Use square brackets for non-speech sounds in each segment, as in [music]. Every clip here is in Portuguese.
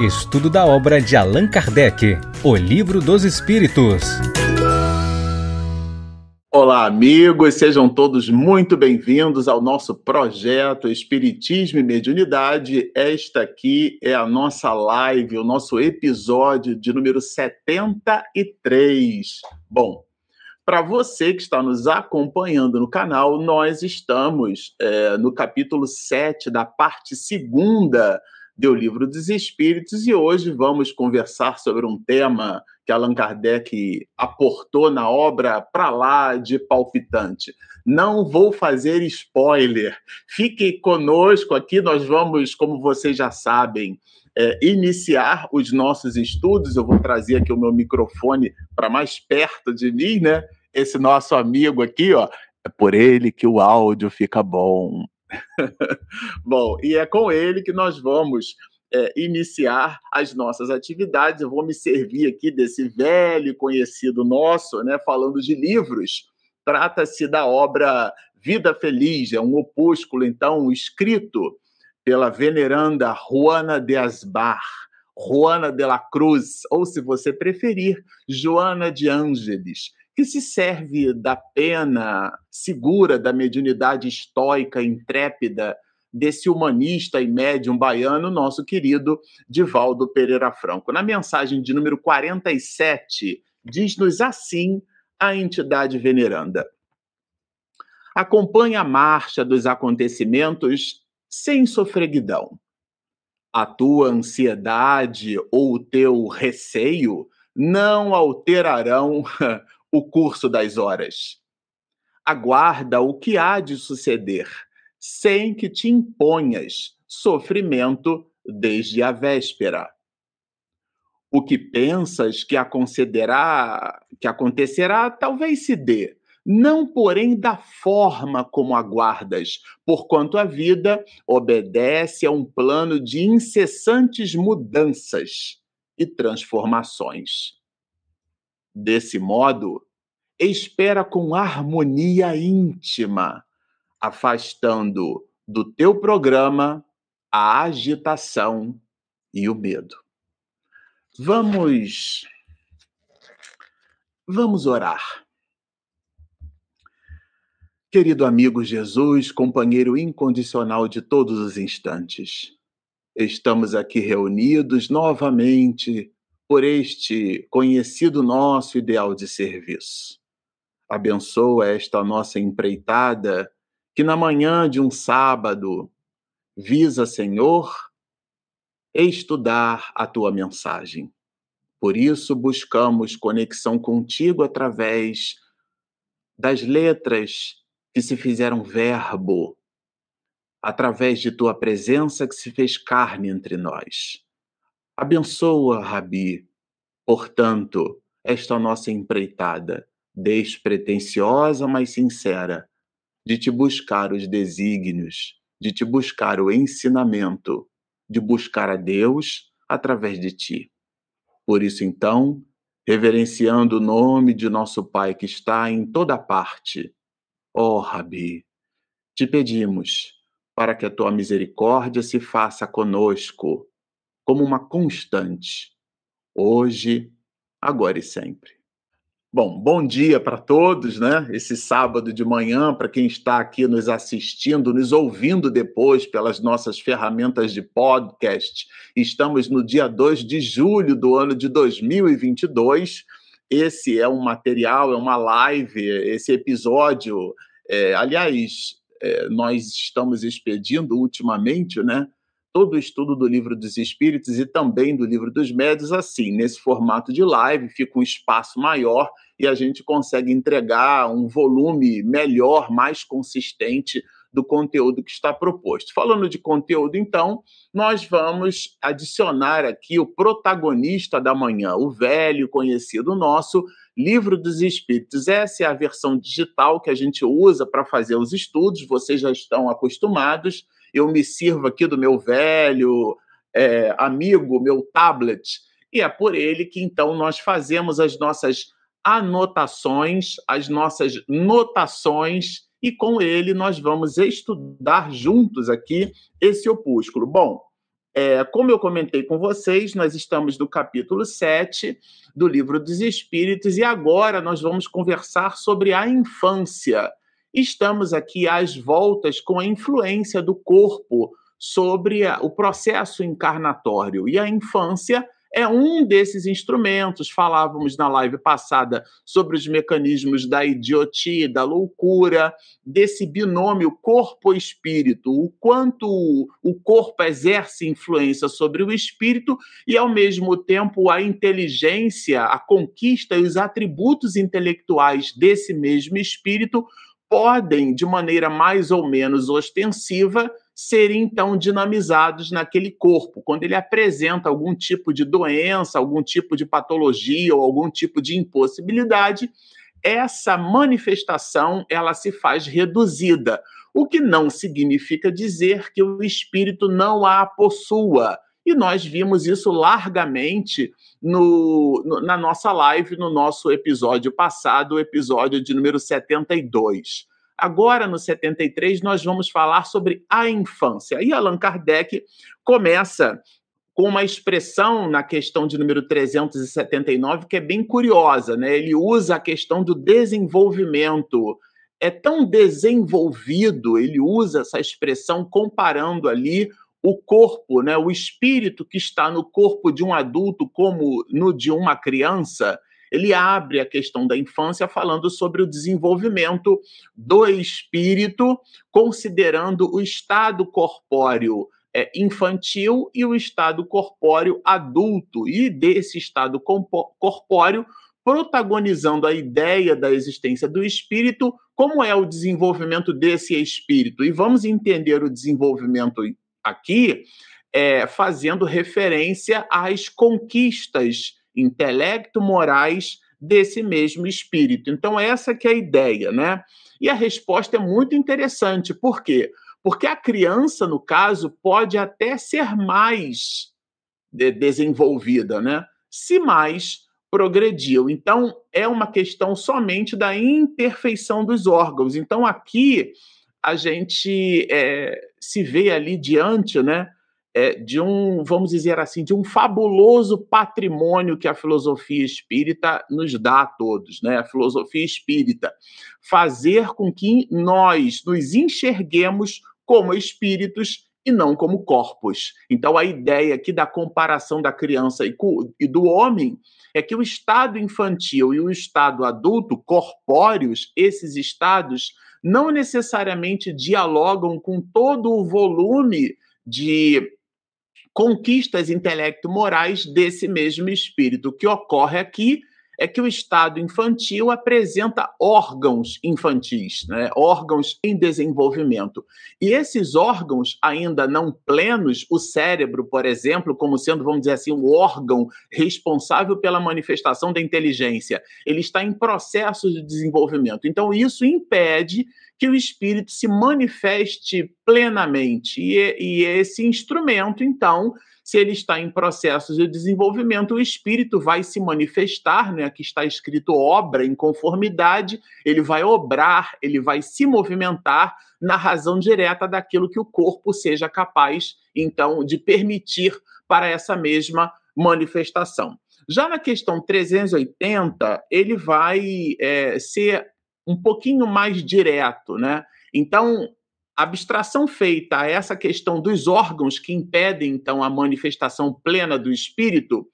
Estudo da obra de Allan Kardec, O Livro dos Espíritos. Olá, amigos, sejam todos muito bem-vindos ao nosso projeto Espiritismo e Mediunidade. Esta aqui é a nossa live, o nosso episódio de número 73. Bom, para você que está nos acompanhando no canal, nós estamos é, no capítulo 7 da parte segunda do Livro dos Espíritos e hoje vamos conversar sobre um tema que Allan Kardec aportou na obra para lá de palpitante. Não vou fazer spoiler. Fiquem conosco aqui, nós vamos, como vocês já sabem, é, iniciar os nossos estudos. Eu vou trazer aqui o meu microfone para mais perto de mim, né? esse nosso amigo aqui, ó, é por ele que o áudio fica bom. [laughs] bom, e é com ele que nós vamos é, iniciar as nossas atividades. Eu vou me servir aqui desse velho conhecido nosso, né, falando de livros. Trata-se da obra Vida Feliz, é um opúsculo, então, escrito pela veneranda Juana de Asbar, Juana de la Cruz, ou, se você preferir, Joana de Ângeles que se serve da pena segura da mediunidade estoica, intrépida, desse humanista e médium baiano, nosso querido Divaldo Pereira Franco. Na mensagem de número 47, diz-nos assim a entidade veneranda. Acompanhe a marcha dos acontecimentos sem sofreguidão. A tua ansiedade ou o teu receio não alterarão o curso das horas. Aguarda o que há de suceder, sem que te imponhas sofrimento desde a véspera. O que pensas que acontecerá, que acontecerá talvez se dê, não porém da forma como aguardas, porquanto a vida obedece a um plano de incessantes mudanças e transformações. Desse modo, espera com harmonia íntima, afastando do teu programa a agitação e o medo. Vamos vamos orar. Querido amigo Jesus, companheiro incondicional de todos os instantes, estamos aqui reunidos novamente por este conhecido nosso ideal de serviço. Abençoa esta nossa empreitada, que na manhã de um sábado visa, Senhor, estudar a tua mensagem. Por isso buscamos conexão contigo através das letras que se fizeram verbo, através de tua presença que se fez carne entre nós. Abençoa, Rabi, portanto, esta nossa empreitada, despretensiosa, mas sincera, de te buscar os desígnios, de te buscar o ensinamento, de buscar a Deus através de ti. Por isso, então, reverenciando o nome de nosso Pai que está em toda parte, ó Rabi, te pedimos para que a tua misericórdia se faça conosco como uma constante, hoje, agora e sempre. Bom, bom dia para todos, né? Esse sábado de manhã, para quem está aqui nos assistindo, nos ouvindo depois pelas nossas ferramentas de podcast. Estamos no dia 2 de julho do ano de 2022. Esse é um material, é uma live, esse episódio. É, aliás, é, nós estamos expedindo ultimamente, né? Todo o estudo do livro dos espíritos e também do livro dos médios assim, nesse formato de live, fica um espaço maior e a gente consegue entregar um volume melhor, mais consistente do conteúdo que está proposto. Falando de conteúdo, então, nós vamos adicionar aqui o protagonista da manhã, o velho conhecido nosso, Livro dos Espíritos. Essa é a versão digital que a gente usa para fazer os estudos, vocês já estão acostumados eu me sirvo aqui do meu velho é, amigo, meu tablet, e é por ele que então nós fazemos as nossas anotações, as nossas notações, e com ele nós vamos estudar juntos aqui esse opúsculo. Bom, É, como eu comentei com vocês, nós estamos no capítulo 7 do Livro dos Espíritos e agora nós vamos conversar sobre a infância. Estamos aqui às voltas com a influência do corpo sobre o processo encarnatório. E a infância é um desses instrumentos. Falávamos na live passada sobre os mecanismos da idiotia, da loucura, desse binômio corpo-espírito, o quanto o corpo exerce influência sobre o espírito e, ao mesmo tempo, a inteligência, a conquista e os atributos intelectuais desse mesmo espírito podem, de maneira mais ou menos ostensiva, serem então dinamizados naquele corpo. Quando ele apresenta algum tipo de doença, algum tipo de patologia ou algum tipo de impossibilidade, essa manifestação ela se faz reduzida, o que não significa dizer que o espírito não a possua. E nós vimos isso largamente no, no, na nossa live, no nosso episódio passado, o episódio de número 72. Agora, no 73, nós vamos falar sobre a infância. E Allan Kardec começa com uma expressão na questão de número 379 que é bem curiosa, né? Ele usa a questão do desenvolvimento. É tão desenvolvido, ele usa essa expressão comparando ali o corpo, né, o espírito que está no corpo de um adulto como no de uma criança, ele abre a questão da infância falando sobre o desenvolvimento do espírito, considerando o estado corpóreo é, infantil e o estado corpóreo adulto, e desse estado corpóreo protagonizando a ideia da existência do espírito, como é o desenvolvimento desse espírito. E vamos entender o desenvolvimento aqui é, fazendo referência às conquistas intelecto-morais desse mesmo espírito. Então, essa que é a ideia, né? E a resposta é muito interessante. Por quê? Porque a criança, no caso, pode até ser mais de desenvolvida, né? Se mais progrediu. Então, é uma questão somente da imperfeição dos órgãos. Então, aqui a gente é, se vê ali diante, né? é, de um, vamos dizer assim, de um fabuloso patrimônio que a filosofia espírita nos dá a todos, né? A filosofia espírita fazer com que nós nos enxerguemos como espíritos e não como corpos. Então a ideia aqui da comparação da criança e do homem é que o estado infantil e o estado adulto, corpóreos, esses estados não necessariamente dialogam com todo o volume de conquistas intelecto-morais desse mesmo espírito. Que ocorre aqui é que o estado infantil apresenta órgãos infantis, né? órgãos em desenvolvimento. E esses órgãos ainda não plenos, o cérebro, por exemplo, como sendo, vamos dizer assim, o órgão responsável pela manifestação da inteligência, ele está em processo de desenvolvimento. Então, isso impede que o espírito se manifeste plenamente. E, e esse instrumento, então, se ele está em processo de desenvolvimento, o espírito vai se manifestar, né? Aqui está escrito obra em conformidade, ele vai obrar, ele vai se movimentar na razão direta daquilo que o corpo seja capaz, então, de permitir para essa mesma manifestação. Já na questão 380, ele vai é, ser um pouquinho mais direto, né? Então, abstração feita a essa questão dos órgãos que impedem, então, a manifestação plena do espírito,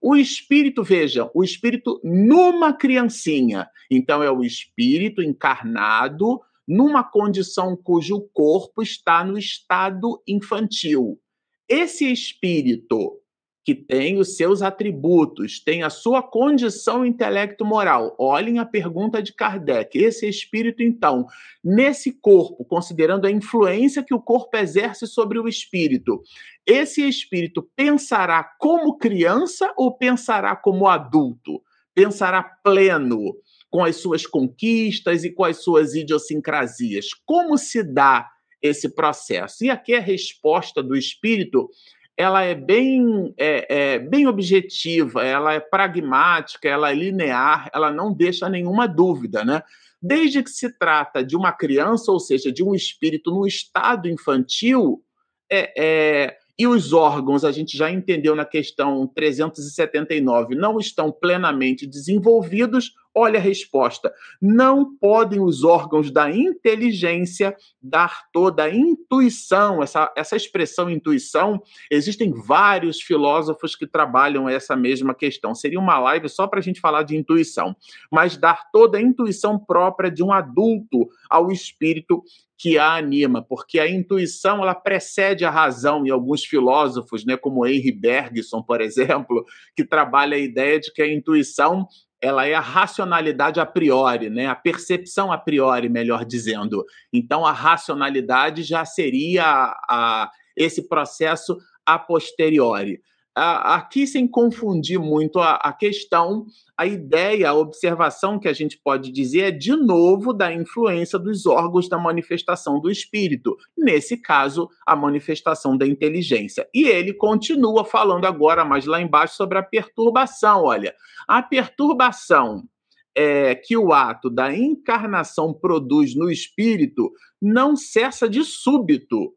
o espírito, veja, o espírito numa criancinha. Então, é o espírito encarnado numa condição cujo corpo está no estado infantil. Esse espírito que tem os seus atributos, tem a sua condição intelecto-moral. Olhem a pergunta de Kardec. Esse espírito, então, nesse corpo, considerando a influência que o corpo exerce sobre o espírito, esse espírito pensará como criança ou pensará como adulto? Pensará pleno, com as suas conquistas e com as suas idiosincrasias. Como se dá esse processo? E aqui a resposta do espírito ela é bem, é, é, bem objetiva, ela é pragmática, ela é linear, ela não deixa nenhuma dúvida, né? Desde que se trata de uma criança, ou seja, de um espírito no estado infantil, é, é e os órgãos, a gente já entendeu na questão 379, não estão plenamente desenvolvidos, olha a resposta. Não podem os órgãos da inteligência dar toda a intuição, essa, essa expressão intuição, existem vários filósofos que trabalham essa mesma questão. Seria uma live só para a gente falar de intuição, mas dar toda a intuição própria de um adulto ao espírito que a anima, porque a intuição ela precede a razão e alguns filósofos, né, como Henry Bergson, por [laughs] exemplo, que trabalha a ideia de que a intuição ela é a racionalidade a priori, né? A percepção a priori, melhor dizendo. Então a racionalidade já seria a, a esse processo a posteriori aqui sem confundir muito a, a, questão, a ideia, a observação que a gente pode dizer é, de novo, da influência dos órgãos da manifestação do espírito, nesse caso, a manifestação da inteligência. E ele continua falando agora, mais lá embaixo, sobre a perturbação. Olha, a perturbação é, que o ato da encarnação produz no espírito não cessa de súbito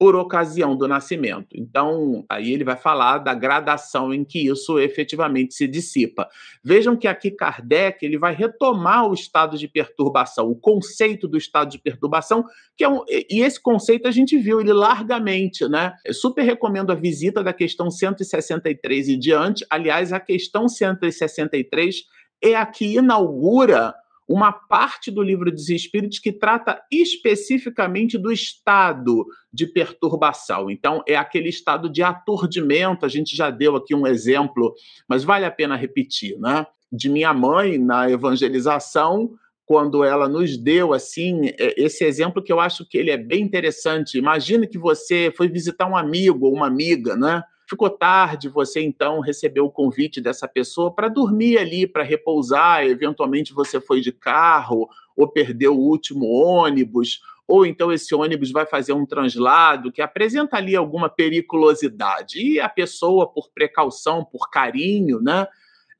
por ocasião do nascimento. Então, aí ele vai falar da gradação em que isso efetivamente se dissipa. Vejam que aqui Kardec ele vai retomar o estado de perturbação, o conceito do estado de perturbação, que é um, e esse conceito a gente viu ele largamente, né? Eu super recomendo a visita da questão 163 e diante. Aliás, a questão 163 é a que inaugura uma parte do livro dos Espíritos que trata especificamente do estado de perturbação. Então, é aquele estado de aturdimento. A gente já deu aqui um exemplo, mas vale a pena repetir, né? De minha mãe na evangelização, quando ela nos deu assim é, esse exemplo que eu acho que ele é bem interessante. Imagine que você foi visitar um amigo ou uma amiga, né? Ficou tarde, você então recebeu o convite dessa pessoa para dormir ali, para repousar, eventualmente você foi de carro ou perdeu o último ônibus, ou então esse ônibus vai fazer um translado que apresenta ali alguma periculosidade. E a pessoa, por precaução, por carinho, né,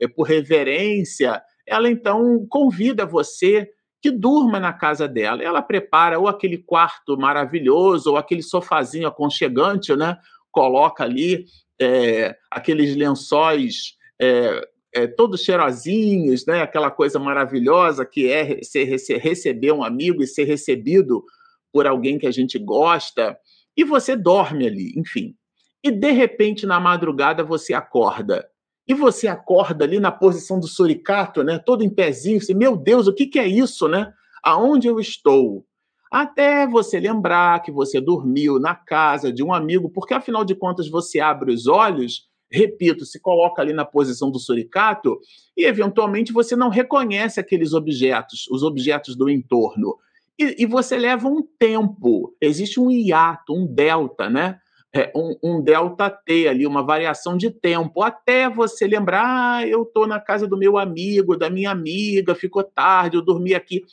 é, por reverência, ela então convida você que durma na casa dela. Ela prepara ou aquele quarto maravilhoso, ou aquele sofazinho aconchegante, né? Coloca ali é, aqueles lençóis é, é, todos cheirosinhos, né? aquela coisa maravilhosa que é ser, receber um amigo e ser recebido por alguém que a gente gosta, e você dorme ali, enfim. E de repente, na madrugada, você acorda. E você acorda ali na posição do suricato, né? todo em pezinho, assim, meu Deus, o que, que é isso, né? Aonde eu estou? Até você lembrar que você dormiu na casa de um amigo, porque afinal de contas você abre os olhos, repito, se coloca ali na posição do suricato e eventualmente você não reconhece aqueles objetos, os objetos do entorno. E, e você leva um tempo, existe um hiato, um delta, né? É, um, um, delta T ali, uma variação de tempo, até você lembrar, ah, eu estou na casa do meu amigo, da minha amiga, ficou tarde, eu dormi aqui.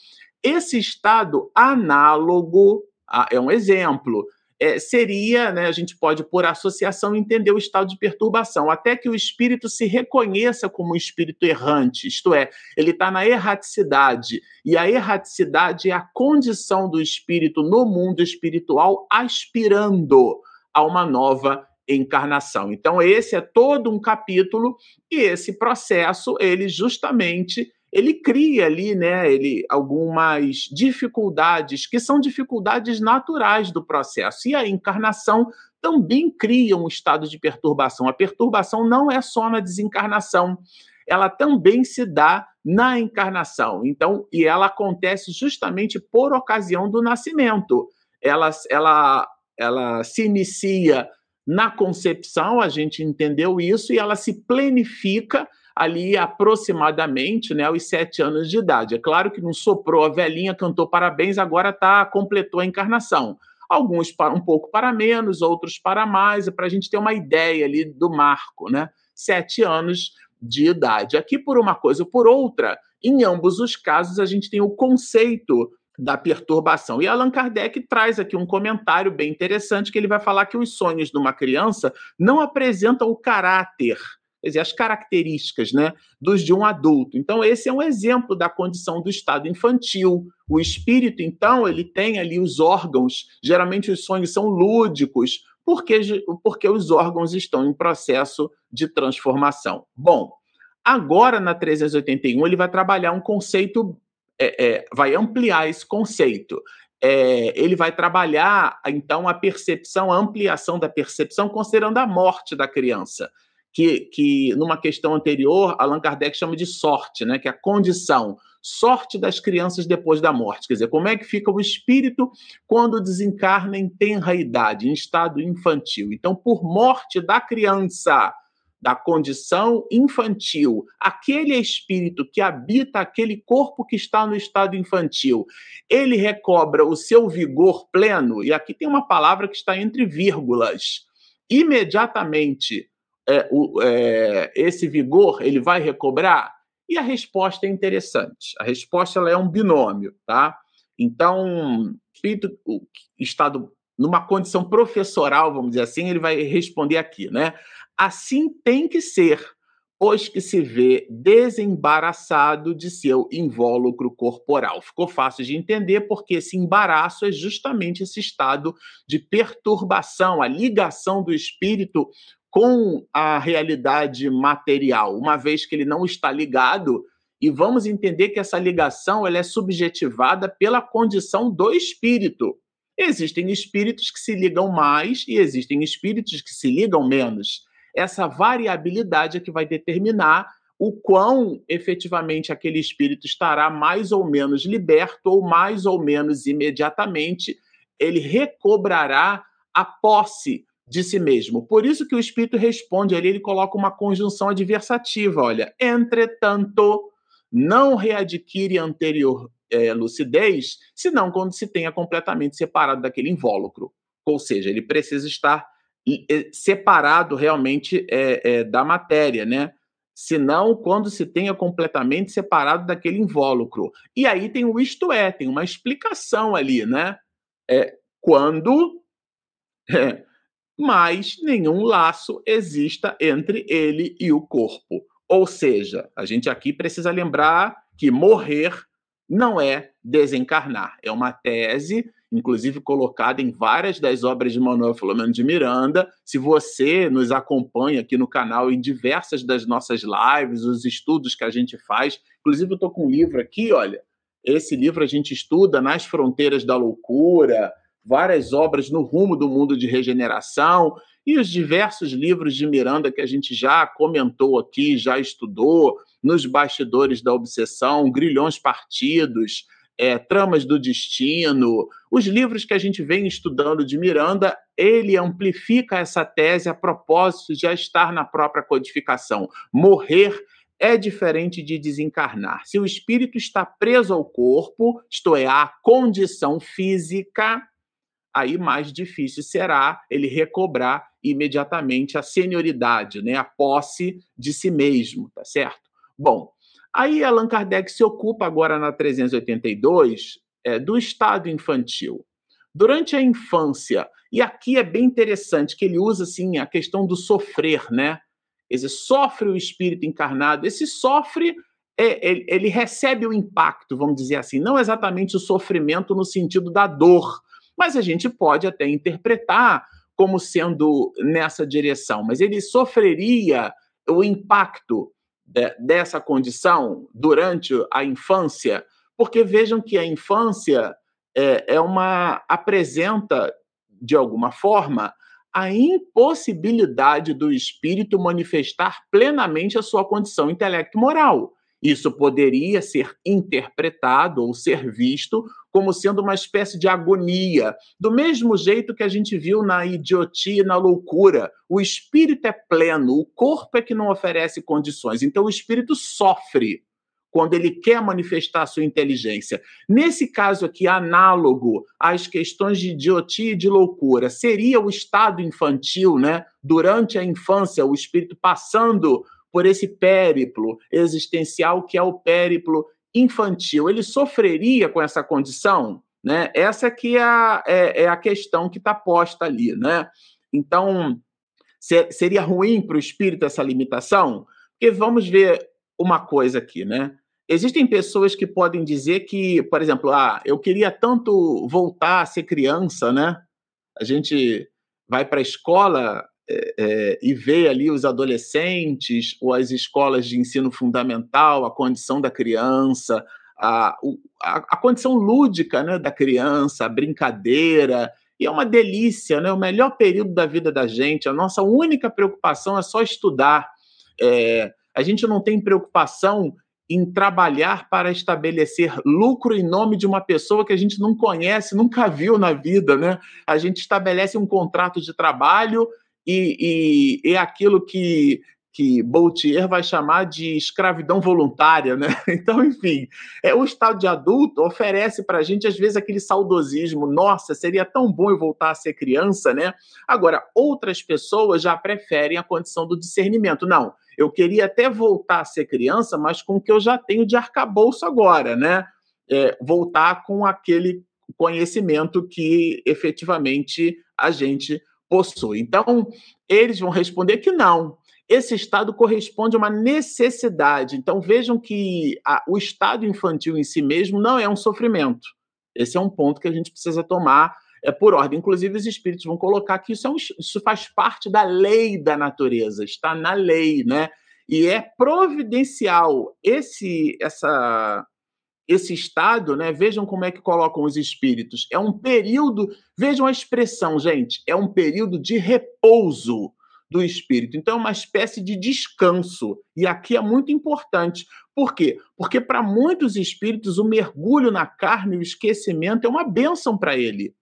Esse estado análogo, é um exemplo, é, seria, né, a gente pode, por associação, entender o estado de perturbação, até que o espírito se reconheça como um espírito errante, isto é, ele está na erraticidade, e a erraticidade é a condição do espírito no mundo espiritual aspirando a uma nova encarnação. Então, esse é todo um capítulo, e esse processo, ele justamente ele cria ali, né, ele algumas dificuldades que são dificuldades naturais do processo. E a encarnação também cria um estado de perturbação. A perturbação não é só na desencarnação, ela também se dá na encarnação. Então, e ela acontece justamente por ocasião do nascimento. Ela, ela, ela se inicia na concepção, a gente entendeu isso, e ela se planifica ali aproximadamente né, aos sete anos de idade. É claro que não soprou a velhinha, cantou parabéns, agora tá, completou a encarnação. Alguns para um pouco para menos, outros para mais, para a gente ter uma ideia ali do marco, né? Sete anos de idade. Aqui, por uma coisa ou por outra, em ambos os casos, a gente tem o conceito da perturbação. E Allan Kardec traz aqui um comentário bem interessante que ele vai falar que os sonhos de uma criança não apresentam o caráter quer dizer, as características né, dos de um adulto. Então, esse é um exemplo da condição do estado infantil. O espírito, então, ele tem ali os órgãos, geralmente os sonhos são lúdicos, porque, porque os órgãos estão em processo de transformação. Bom, agora na 381 ele vai trabalhar um conceito, é, é, vai ampliar esse conceito. É, ele vai trabalhar, então, a percepção, a ampliação da percepção, considerando a morte da criança que, que numa questão anterior, Allan Kardec chama de sorte, né, que é a condição, sorte das crianças depois da morte. Quer dizer, como é que fica o espírito quando desencarna em tenra idade, em estado infantil. Então, por morte da criança, da condição infantil, aquele espírito que habita aquele corpo que está no estado infantil, ele recobra o seu vigor pleno, e aqui tem uma palavra que está entre vírgulas. Imediatamente é, o, é, esse vigor ele vai recobrar? E a resposta é interessante. A resposta ela é um binômio, tá? Então, o estado numa condição professoral, vamos dizer assim, ele vai responder aqui, né? Assim tem que ser, pois que se vê desembaraçado de seu invólucro corporal. Ficou fácil de entender porque esse embaraço é justamente esse estado de perturbação, a ligação do espírito com a realidade material, uma vez que ele não está ligado, e vamos entender que essa ligação ela é subjetivada pela condição do espírito. Existem espíritos que se ligam mais e existem espíritos que se ligam menos. Essa variabilidade é que vai determinar o quão efetivamente aquele espírito estará mais ou menos liberto ou mais ou menos imediatamente ele recobrará a posse de si mesmo. Por isso que o espírito responde ali, ele coloca uma conjunção adversativa, olha, entretanto, não readquire anterior é, lucidez, senão quando se tenha completamente separado daquele invólucro. Ou seja, ele precisa estar separado realmente é, é, da matéria, né? Senão, quando se tenha completamente separado daquele invólucro. E aí tem o isto é, tem uma explicação ali, né? É, quando [laughs] é, mas nenhum laço exista entre ele e o corpo. Ou seja, a gente aqui precisa lembrar que morrer não é desencarnar. É uma tese, inclusive colocada em várias das obras de Manuel Filomeno de Miranda. Se você nos acompanha aqui no canal em diversas das nossas lives, os estudos que a gente faz, inclusive eu estou com um livro aqui, olha. Esse livro a gente estuda nas fronteiras da loucura, várias obras no rumo do mundo de regeneração e os diversos livros de Miranda que a gente já comentou aqui, já estudou, nos bastidores da obsessão, Grilhões Partidos, é, Tramas do Destino, os livros que a gente vem estudando de Miranda, ele amplifica essa tese a propósito de já estar na própria codificação. Morrer é diferente de desencarnar. Se o espírito está preso ao corpo, isto é, à condição física, aí mais difícil será ele recobrar imediatamente a senioridade, né, a posse de si mesmo, tá certo? Bom, aí Allan Kardec se ocupa agora na 382 é, do estado infantil. Durante a infância, e aqui é bem interessante que ele usa assim a questão do sofrer, né? Esse sofre o espírito encarnado, esse sofre é, ele, ele recebe o impacto, vamos dizer assim, não exatamente o sofrimento no sentido da dor, mas a gente pode até interpretar como sendo nessa direção, mas ele sofreria o impacto de, dessa condição durante a infância, porque vejam que a infância é, é uma apresenta de alguma forma a impossibilidade do espírito manifestar plenamente a sua condição intelecto-moral. Isso poderia ser interpretado ou ser visto como sendo uma espécie de agonia, do mesmo jeito que a gente viu na idiotia e na loucura. O espírito é pleno, o corpo é que não oferece condições. Então o espírito sofre quando ele quer manifestar sua inteligência. Nesse caso aqui, análogo às questões de idiotia e de loucura, seria o estado infantil, né? Durante a infância, o espírito passando por esse périplo existencial que é o périplo infantil. Ele sofreria com essa condição? Né? Essa que é a, é, é a questão que está posta ali. Né? Então, ser, seria ruim para o espírito essa limitação? Porque vamos ver uma coisa aqui, né? Existem pessoas que podem dizer que, por exemplo, ah, eu queria tanto voltar a ser criança, né? A gente vai para a escola é, é, e vê ali os adolescentes ou as escolas de ensino fundamental, a condição da criança, a, a, a condição lúdica né, da criança, a brincadeira, e é uma delícia, né? O melhor período da vida da gente. A nossa única preocupação é só estudar. É, a gente não tem preocupação em trabalhar para estabelecer lucro em nome de uma pessoa que a gente não conhece, nunca viu na vida, né? A gente estabelece um contrato de trabalho e, e é aquilo que que Boutier vai chamar de escravidão voluntária, né? [laughs] Então, enfim, é o estado de adulto oferece para a gente às vezes aquele saudosismo, nossa, seria tão bom eu voltar a ser criança, né? Agora, outras pessoas já preferem a condição do discernimento. Não, eu queria até voltar a ser criança, mas com o que eu já tenho de arcabouço agora, né? É, voltar com aquele conhecimento que efetivamente a gente possui. Então, eles vão responder que não esse estado corresponde a uma necessidade. Então vejam que a, o estado infantil em si mesmo não é um sofrimento. Esse é um ponto que a gente precisa tomar é, por ordem. Inclusive, os espíritos vão colocar que isso, é um, isso faz parte da lei da natureza, está na lei, né? E é providencial esse, essa, esse estado, né? Vejam como é que colocam os espíritos. É um período, vejam a expressão, gente, é um período de repouso do espírito. Então, é uma espécie de descanso. E aqui é muito importante. Por quê? Porque para muitos espíritos, o mergulho na carne o esquecimento é uma bênção para ele.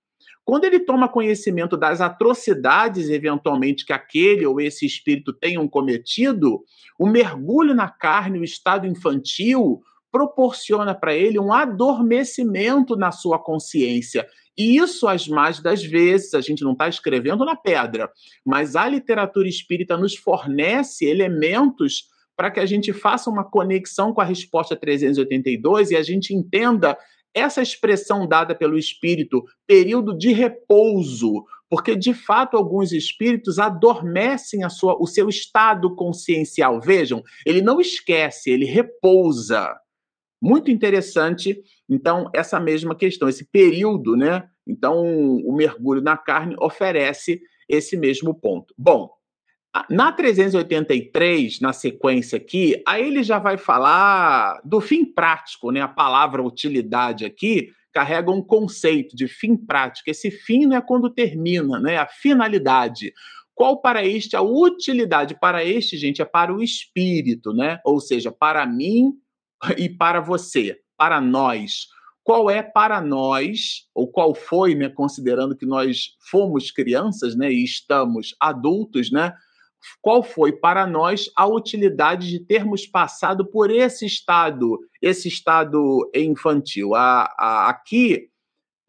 Quando ele toma conhecimento das atrocidades, eventualmente, que aquele ou esse espírito tenham cometido, o mergulho na carne, o estado infantil, proporciona para ele um adormecimento na sua consciência e isso, as mais das vezes, a gente não está escrevendo na pedra, mas a literatura espírita nos fornece elementos para que a gente faça uma conexão com a resposta 382 e a gente entenda essa expressão dada pelo espírito, período de repouso, porque de fato alguns espíritos adormecem sua, o seu estado consciencial. Vejam, ele não esquece, ele repousa. Muito interessante, então, essa mesma questão, esse período, né? Então, o mergulho na carne oferece esse mesmo ponto. Bom, na 383, na sequência aqui, aí ele já vai falar do fim prático, né? A palavra utilidade aqui carrega um conceito de fim prático. Esse fim não é quando termina, né? A finalidade. Qual para este a utilidade? Para este, gente, é para o espírito, né? Ou seja, para mim [laughs] e para você, para nós. Qual é para nós, ou qual foi, né, considerando que nós fomos crianças, né, e estamos adultos, né? Qual foi para nós a utilidade de termos passado por esse estado, esse estado infantil? A, a, aqui,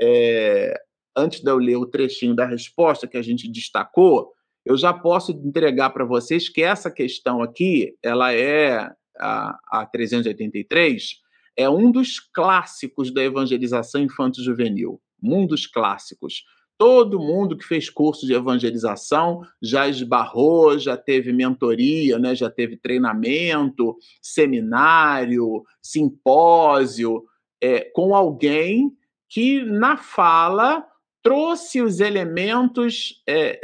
é, antes de eu ler o trechinho da resposta que a gente destacou, eu já posso entregar para vocês que essa questão aqui, ela é a, a 383, é um dos clássicos da evangelização infanto-juvenil. Um dos clássicos. Todo mundo que fez curso de evangelização já esbarrou, já teve mentoria, né? já teve treinamento, seminário, simpósio, é, com alguém que, na fala, trouxe os elementos é,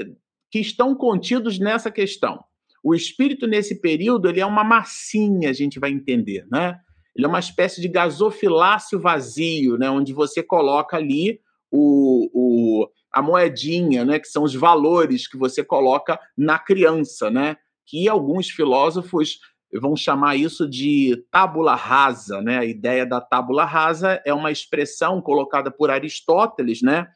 que estão contidos nessa questão. O espírito, nesse período, ele é uma massinha, a gente vai entender, né? Ele é uma espécie de gasofilácio vazio, né? Onde você coloca ali o, o, a moedinha, né? Que são os valores que você coloca na criança, né? Que alguns filósofos vão chamar isso de tábula rasa, né? A ideia da tábula rasa é uma expressão colocada por Aristóteles, né?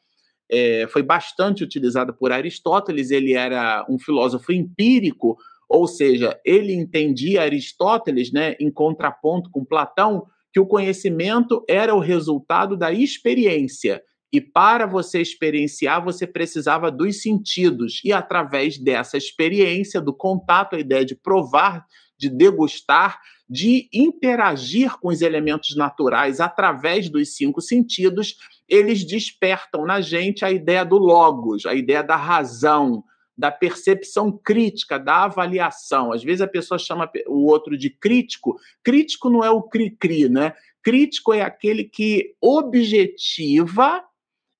É, foi bastante utilizada por Aristóteles. Ele era um filósofo empírico, ou seja, ele entendia Aristóteles, né, em contraponto com Platão, que o conhecimento era o resultado da experiência. E para você experienciar, você precisava dos sentidos. E através dessa experiência, do contato, a ideia de provar, de degustar, de interagir com os elementos naturais através dos cinco sentidos, eles despertam na gente a ideia do logos, a ideia da razão, da percepção crítica, da avaliação. Às vezes a pessoa chama o outro de crítico. Crítico não é o cri-cri, né? Crítico é aquele que objetiva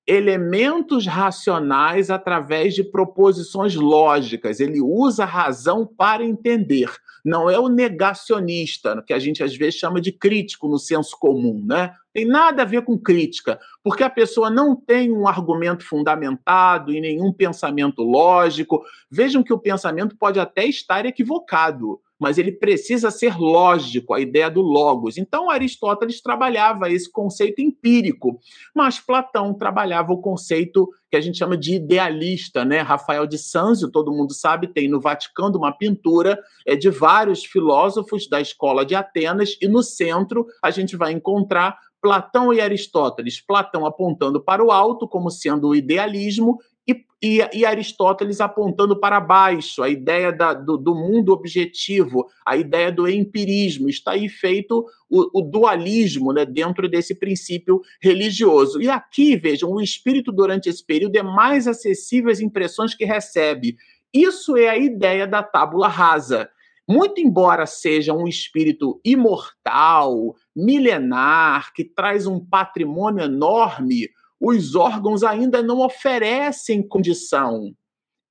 elementos racionais através de proposições lógicas. Ele usa a razão para entender. Não é o negacionista, que a gente às vezes chama de crítico no senso comum, né? Tem nada a ver com crítica, porque a pessoa não tem um argumento fundamentado e nenhum pensamento lógico. Vejam que o pensamento pode até estar equivocado mas ele precisa ser lógico, a ideia do logos. Então, Aristóteles trabalhava esse conceito empírico, mas Platão trabalhava o conceito que a gente chama de idealista, né? Rafael de Sanzio, todo mundo sabe, tem no Vaticano uma pintura é de vários filósofos da escola de Atenas e no centro a gente vai encontrar Platão e Aristóteles. Platão apontando para o alto como sendo o idealismo e, e, Aristóteles apontando para baixo, a ideia da, do, do, mundo objetivo, a ideia do empirismo. Está aí feito o, o, dualismo né, dentro desse princípio religioso. E aqui, vejam, o espírito durante esse período é mais acessível às impressões que recebe. Isso é a ideia da tábula rasa. Muito embora seja um espírito imortal, milenar, que traz um patrimônio enorme, os órgãos ainda não oferecem condição.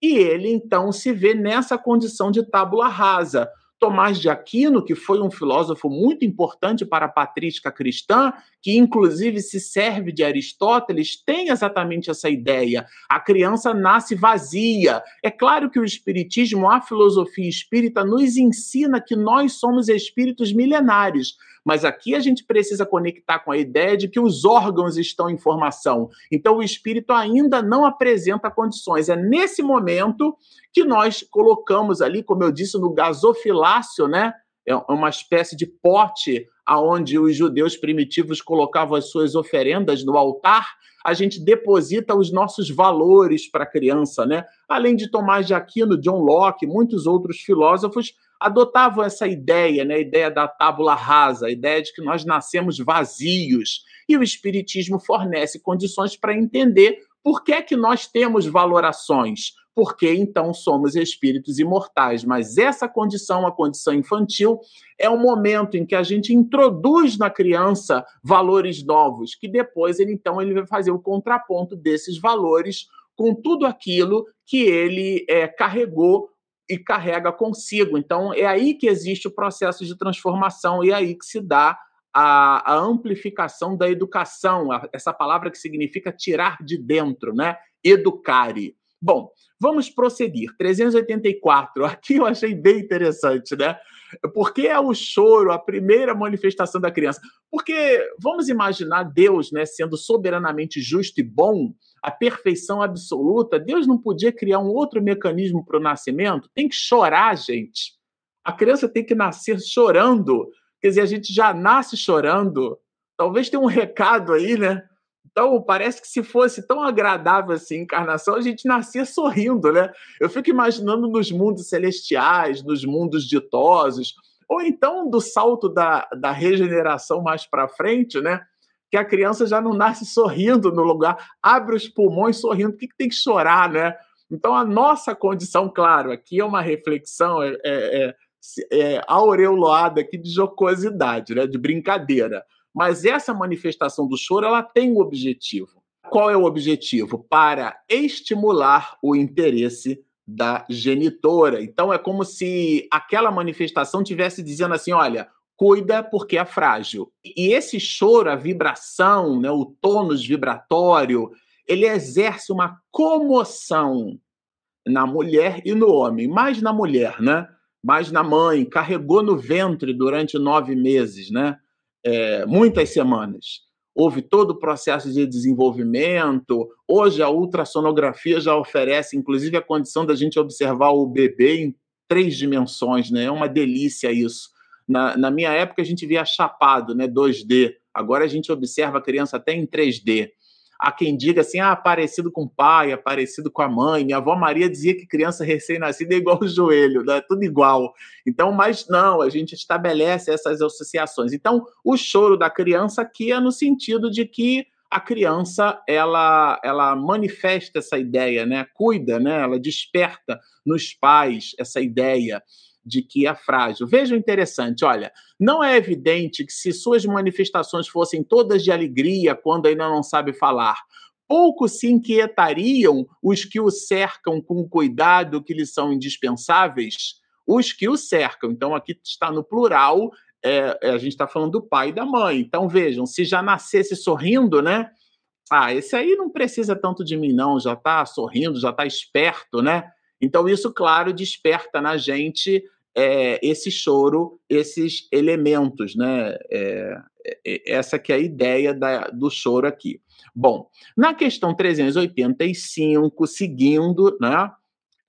E ele então se vê nessa condição de tábula rasa. Tomás de Aquino, que foi um filósofo muito importante para a patrística cristã, que inclusive se serve de Aristóteles, tem exatamente essa ideia. A criança nasce vazia. É claro que o espiritismo, a filosofia espírita nos ensina que nós somos espíritos milenares, mas aqui a gente precisa conectar com a ideia de que os órgãos estão em formação. Então o espírito ainda não apresenta condições. É nesse momento que nós colocamos ali, como eu disse, no gasofilácio, né? É uma espécie de pote aonde os judeus primitivos colocavam as suas oferendas no altar, a gente deposita os nossos valores para a criança, né? Além de Tomás de Aquino, John Locke, muitos outros filósofos adotavam essa ideia, né, a ideia da tábula rasa, a ideia de que nós nascemos vazios. E o Espiritismo fornece condições para entender por que, é que nós temos valorações, porque então somos espíritos imortais. Mas essa condição, a condição infantil, é o momento em que a gente introduz na criança valores novos, que depois ele então ele vai fazer o contraponto desses valores com tudo aquilo que ele é, carregou e carrega consigo. Então, é aí que existe o processo de transformação e é aí que se dá a, a amplificação da educação, a, essa palavra que significa tirar de dentro, né? Educare. Bom, vamos prosseguir. 384. [laughs] Aqui eu achei bem interessante, né? Por que é o choro a primeira manifestação da criança? Porque vamos imaginar Deus, né, sendo soberanamente justo e bom, a perfeição absoluta, Deus não podia criar um outro mecanismo para o nascimento? Tem que chorar, gente. A criança tem que nascer chorando. Quer dizer, a gente já nasce chorando. Talvez tenha um recado aí, né? Então, parece que se fosse tão agradável assim a encarnação, a gente nascia sorrindo, né? Eu fico imaginando nos mundos celestiais, nos mundos ditosos, ou então do salto da, da regeneração mais para frente, né? que a criança já não nasce sorrindo no lugar, abre os pulmões sorrindo, por que, que tem que chorar, né? Então, a nossa condição, claro, aqui é uma reflexão é, é, é, é aqui de jocosidade, né? de brincadeira. Mas essa manifestação do choro, ela tem um objetivo. Qual é o objetivo? Para estimular o interesse da genitora. Então, é como se aquela manifestação tivesse dizendo assim: olha, cuida porque é frágil. E esse choro, a vibração, né, o tônus vibratório, ele exerce uma comoção na mulher e no homem, mais na mulher, né? Mais na mãe, carregou no ventre durante nove meses, né? É, muitas semanas. Houve todo o processo de desenvolvimento. Hoje a ultrassonografia já oferece, inclusive, a condição da gente observar o bebê em três dimensões, né? É uma delícia isso na, na minha época, a gente via chapado, né, 2D. Agora a gente observa a criança até em 3D. Há quem diga assim, ah, parecido com o pai, é parecido com a mãe. Minha avó Maria dizia que criança recém-nascida é igual o joelho, né? tudo igual. Então, mas não, a gente estabelece essas associações. Então, o choro da criança aqui é no sentido de que a criança ela ela manifesta essa ideia, né? Cuida, né? Ela desperta nos pais essa ideia de que é frágil. Veja o interessante, olha, não é evidente que se suas manifestações fossem todas de alegria quando ainda não sabe falar, pouco se inquietariam os que o cercam com cuidado que lhes são indispensáveis? Os que o cercam. Então, aqui está no plural, é, é, a gente está falando do pai e da mãe. Então, vejam, se já nascesse sorrindo, né? Ah, esse aí não precisa tanto de mim, não, já está sorrindo, já está esperto, né? Então, isso, claro, desperta na gente é, esse choro, esses elementos, né? É, é, essa que é a ideia da, do choro aqui. Bom, na questão 385, seguindo, né?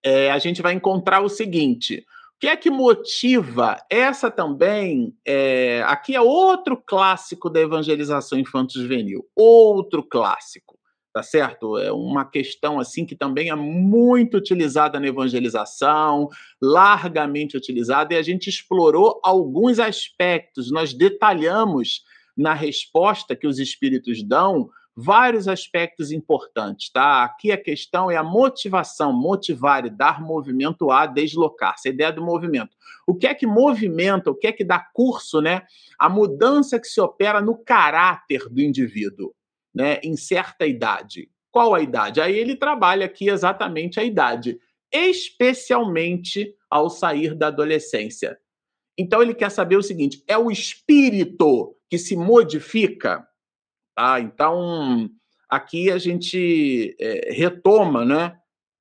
É, a gente vai encontrar o seguinte: o que é que motiva essa também? É, aqui é outro clássico da evangelização infanto-juvenil, outro clássico, tá certo? É uma questão assim que também é muito utilizada na evangelização, largamente utilizada, e a gente explorou alguns aspectos, nós detalhamos na resposta que os espíritos dão vários aspectos importantes, tá? Aqui a questão é a motivação, motivar e dar movimento a deslocar-se, a ideia do movimento. O que é que movimenta, o que é que dá curso, né? A mudança que se opera no caráter do indivíduo, né? Em certa idade. Qual a idade? Aí ele trabalha aqui exatamente a idade, especialmente ao sair da adolescência. Então ele quer saber o seguinte: é o espírito que se modifica? Tá? Então, aqui a gente é, retoma, né?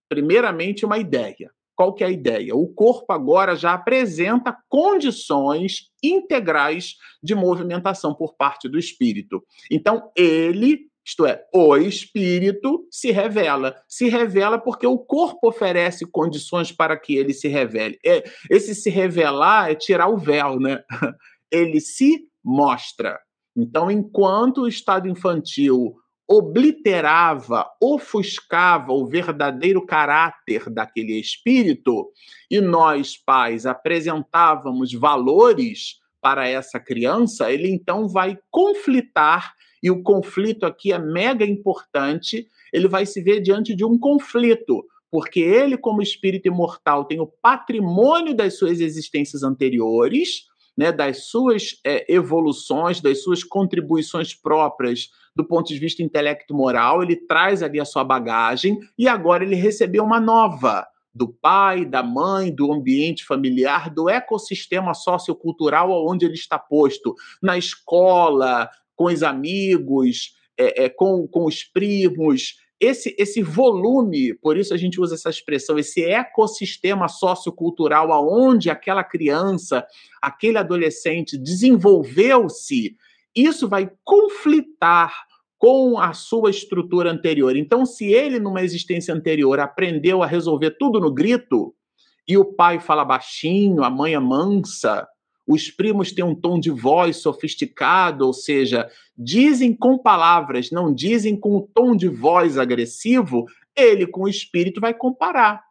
primeiramente, uma ideia. Qual que é a ideia? O corpo agora já apresenta condições integrais de movimentação por parte do espírito. Então, ele, isto é, o espírito, se revela. Se revela porque o corpo oferece condições para que ele se revele. É, esse se revelar é tirar o véu, né? [laughs] Ele se mostra. Então, enquanto o estado infantil obliterava, ofuscava o verdadeiro caráter daquele espírito, e nós, pais, apresentávamos valores para essa criança, ele então vai conflitar, e o conflito aqui é mega importante, ele vai se ver diante de um conflito, porque ele, como espírito imortal, tem o patrimônio das suas existências anteriores, né, das suas é, evoluções, das suas contribuições próprias do ponto de vista intelecto-moral, ele traz ali a sua bagagem e agora ele recebeu uma nova do pai, da mãe, do ambiente familiar, do ecossistema sociocultural onde ele está posto, na escola, com os amigos, é, é, com, com os primos, esse, esse volume, por isso a gente usa essa expressão, esse ecossistema sociocultural aonde aquela criança, aquele adolescente desenvolveu-se, isso vai conflitar com a sua estrutura anterior. Então, se ele, numa existência anterior, aprendeu a resolver tudo no grito, e o pai fala baixinho, a mãe é mansa, os primos têm um tom de voz sofisticado, ou seja, dizem com palavras, não dizem com o tom de voz agressivo, ele com o espírito vai comparar.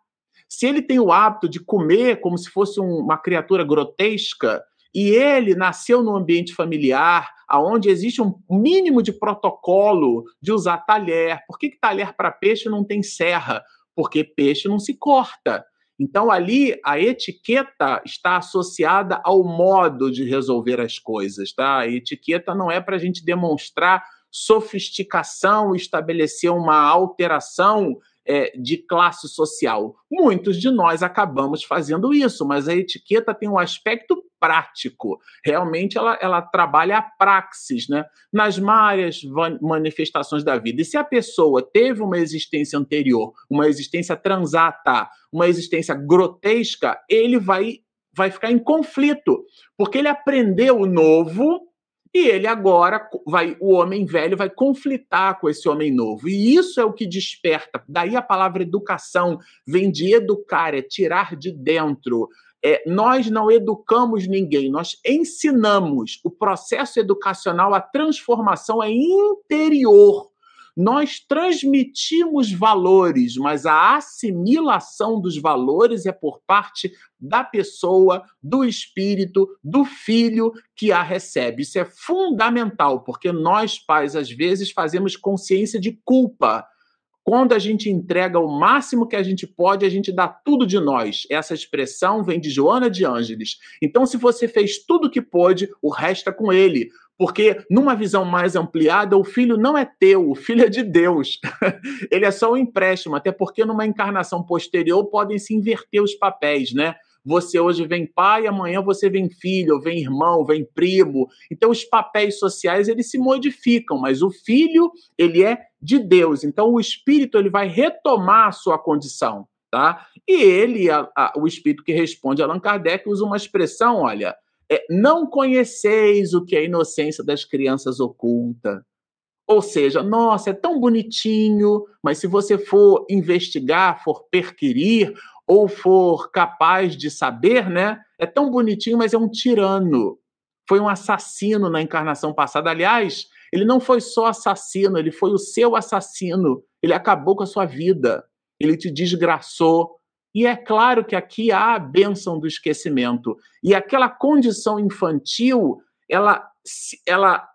Se ele tem o hábito de comer como se fosse uma criatura grotesca, e ele nasceu num ambiente familiar, aonde existe um mínimo de protocolo de usar talher. Por que, que talher para peixe não tem serra? Porque peixe não se corta. Então, ali, a etiqueta está associada ao modo de resolver as coisas, tá? A etiqueta não é para a gente demonstrar sofisticação, estabelecer uma alteração é, de classe social. Muitos de nós acabamos fazendo isso, mas a etiqueta tem um aspecto prático. Realmente ela, ela trabalha a praxis, né? nas várias manifestações da vida. E se a pessoa teve uma existência anterior, uma existência transata, uma existência grotesca, ele vai, vai ficar em conflito, porque ele aprendeu o novo e ele agora vai, o homem velho vai conflitar com esse homem novo. E isso é o que desperta. Daí a palavra educação vem de educar, é tirar de dentro. É, nós não educamos ninguém, nós ensinamos. O processo educacional, a transformação é interior. Nós transmitimos valores, mas a assimilação dos valores é por parte da pessoa, do espírito, do filho que a recebe. Isso é fundamental, porque nós, pais, às vezes fazemos consciência de culpa Quando a gente entrega o máximo que a gente pode, a gente dá tudo de nós. Essa expressão vem de Joana de Ângeles. Então, se você fez tudo o que pôde, o resto é com ele. Porque, numa visão mais ampliada, o filho não é teu, o filho é de Deus. [laughs] ele é só um empréstimo, até porque numa encarnação posterior podem se inverter os papéis, né? Você hoje vem pai, amanhã você vem filho, vem irmão, vem primo. Então os papéis sociais eles se modificam, mas o filho ele é de Deus. Então o espírito ele vai retomar a sua condição, tá? E ele, a, a, o espírito que responde a Allan Kardec usa uma expressão, olha, é, não conheceis o que a inocência das crianças oculta. Ou seja, nossa, é tão bonitinho, mas se você for investigar, for perquirir, ou for capaz de saber, né? É tão bonitinho, mas é um tirano. Foi um assassino na encarnação passada. Aliás, ele não foi só assassino, ele foi o seu assassino. Ele acabou com a sua vida. Ele te desgraçou. E é claro que aqui há a bênção do esquecimento. E aquela condição infantil, ela, ela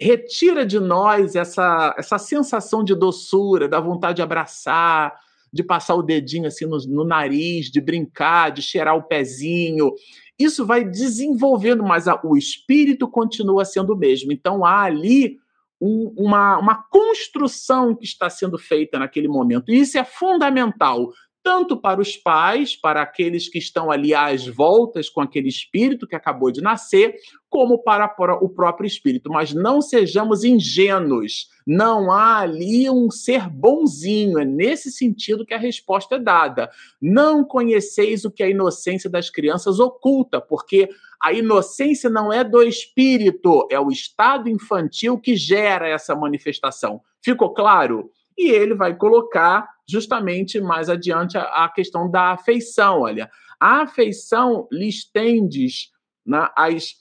retira de nós essa, essa sensação de doçura, da vontade de abraçar, de passar o dedinho assim no, no nariz, de brincar, de cheirar o pezinho. Isso vai desenvolvendo, mas a, o espírito continua sendo o mesmo. Então há ali um, uma, uma construção que está sendo feita naquele momento. E isso é fundamental tanto para os pais, para aqueles que estão ali às voltas com aquele espírito que acabou de nascer, como para o próprio espírito. Mas não sejamos ingênuos. Não há ali um ser bonzinho. É nesse sentido que a resposta é dada. Não conheceis o que a inocência das crianças oculta, porque a inocência não é do espírito, é o estado infantil que gera essa manifestação. Ficou claro? E ele vai colocar justamente mais adiante a, a questão da afeição. Olha, a afeição lhes tendes né, as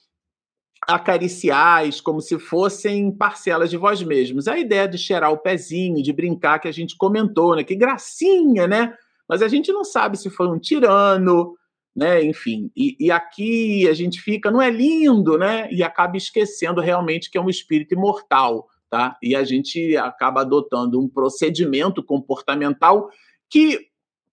acariciais como se fossem parcelas de vós mesmos. A ideia de cheirar o pezinho, de brincar que a gente comentou, né? Que gracinha, né? Mas a gente não sabe se foi um tirano, né? Enfim, e, e, aqui a gente fica, não é lindo, né? E acaba esquecendo realmente que é um espírito imortal tá? E a gente acaba adotando um procedimento comportamental que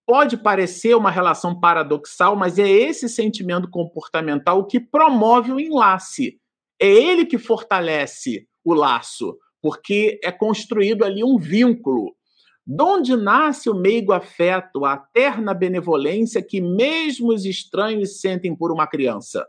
pode parecer uma relação paradoxal, mas é esse sentimento comportamental que promove o enlace. É ele que fortalece o laço, porque é construído ali um vínculo. Donde nasce o meigo afeto, a terna benevolência que mesmo os estranhos sentem por uma criança?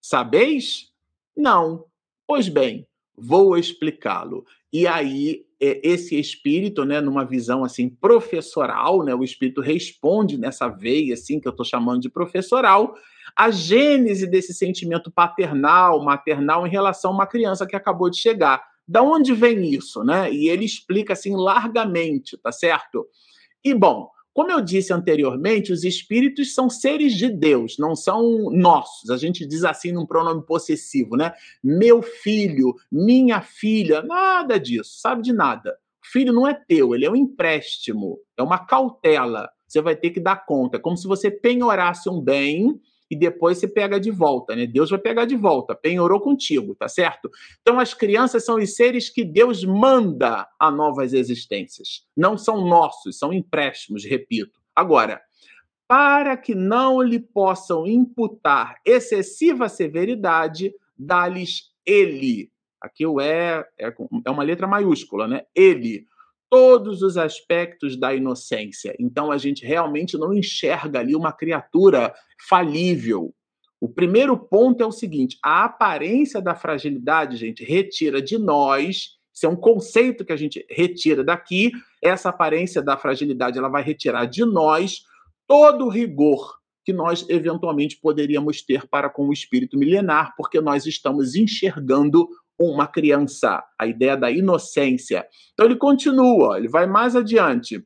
Sabeis? Não. Pois bem, Vou explicá-lo. E aí, é, esse espírito, né, numa visão assim professoral, né, o espírito responde nessa veia assim que eu estou chamando de professoral, a gênese desse sentimento paternal, maternal em relação a uma criança que acabou de chegar. Da onde vem isso, né? E ele explica assim largamente, tá certo? E bom, como eu disse anteriormente, os espíritos são seres de Deus, não são nossos. A gente diz assim num pronome possessivo, né? Meu filho, minha filha, nada disso, sabe de nada. O filho não é teu, ele é um empréstimo, é uma cautela. Você vai ter que dar conta, como se você penhorasse um bem e depois você pega de volta, né? Deus vai pegar de volta, penhorou contigo, tá certo? Então as crianças são os seres que Deus manda a novas existências. Não são nossos, são empréstimos, repito. Agora, para que não lhe possam imputar excessiva severidade, dá-lhes ele. Aqui o é, é é uma letra maiúscula, né? Ele todos os aspectos da inocência. Então a gente realmente não enxerga ali uma criatura falível. O primeiro ponto é o seguinte: a aparência da fragilidade, gente, retira de nós. Isso é um conceito que a gente retira daqui. Essa aparência da fragilidade ela vai retirar de nós todo o rigor que nós eventualmente poderíamos ter para com o espírito milenar, porque nós estamos enxergando uma criança, a ideia da inocência. Então ele continua, ele vai mais adiante.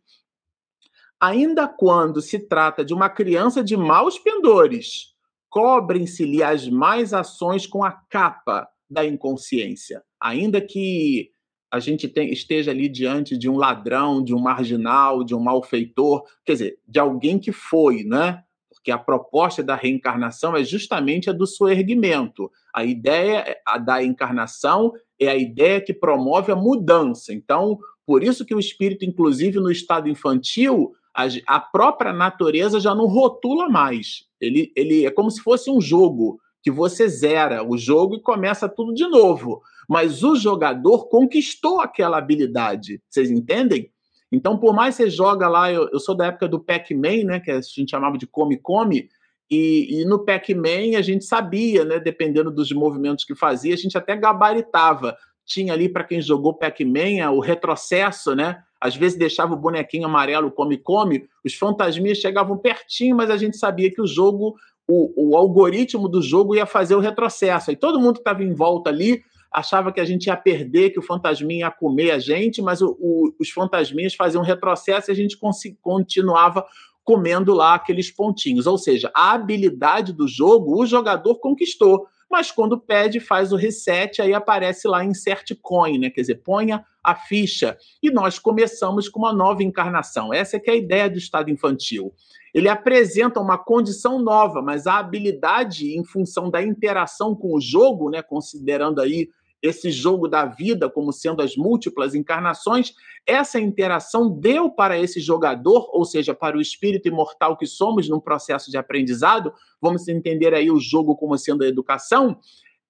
Ainda quando se trata de uma criança de maus pendores, cobrem-se-lhe as mais ações com a capa da inconsciência. Ainda que a gente esteja ali diante de um ladrão, de um marginal, de um malfeitor, quer dizer, de alguém que foi, né? Porque a proposta da reencarnação é justamente a do soerguimento. A ideia da encarnação é a ideia que promove a mudança. Então, Por isso que o espírito, inclusive no estado infantil, a, a própria natureza já não rotula mais. Ele, ele é como se fosse um jogo que você zera o jogo e começa tudo de novo. Mas o jogador conquistou aquela habilidade. Vocês entendem? Então, por mais que você joga lá, eu, eu sou da época do Pac-Man, né, que a gente chamava de come-come, e, e, no Pac-Man a gente sabia, né, dependendo dos movimentos que fazia, a gente até gabaritava. Tinha ali, para quem jogou Pac-Man, o retrocesso, né? Às vezes deixava o bonequinho amarelo come-come, os fantasminhas chegavam pertinho, mas a gente sabia que o jogo, o, o algoritmo do jogo ia fazer o retrocesso. E todo mundo que estava em volta ali achava que a gente ia perder, que o fantasminha ia comer a gente, mas o, o, os fantasminhas faziam um retrocesso e a gente continuava comendo lá aqueles pontinhos. Ou seja, a habilidade do jogo o jogador conquistou. Mas quando pede, faz o reset, aí aparece lá insert coin, né? Quer dizer, ponha a ficha. E nós começamos com uma nova encarnação. Essa é que é a ideia do estado infantil. Ele apresenta uma condição nova, mas a habilidade, em função da interação com o jogo, né? Considerando aí esse jogo da vida como sendo as múltiplas encarnações, essa interação deu para esse jogador, ou seja, para o espírito imortal que somos num processo de aprendizado, vamos entender aí o jogo como sendo a educação,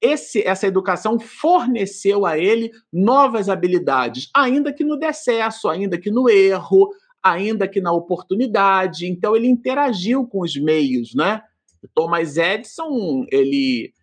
esse, essa educação forneceu a ele novas habilidades, ainda que no decesso, ainda que no erro, ainda que na oportunidade. Então ele interagiu com os meios, né? Thomas Edison, ele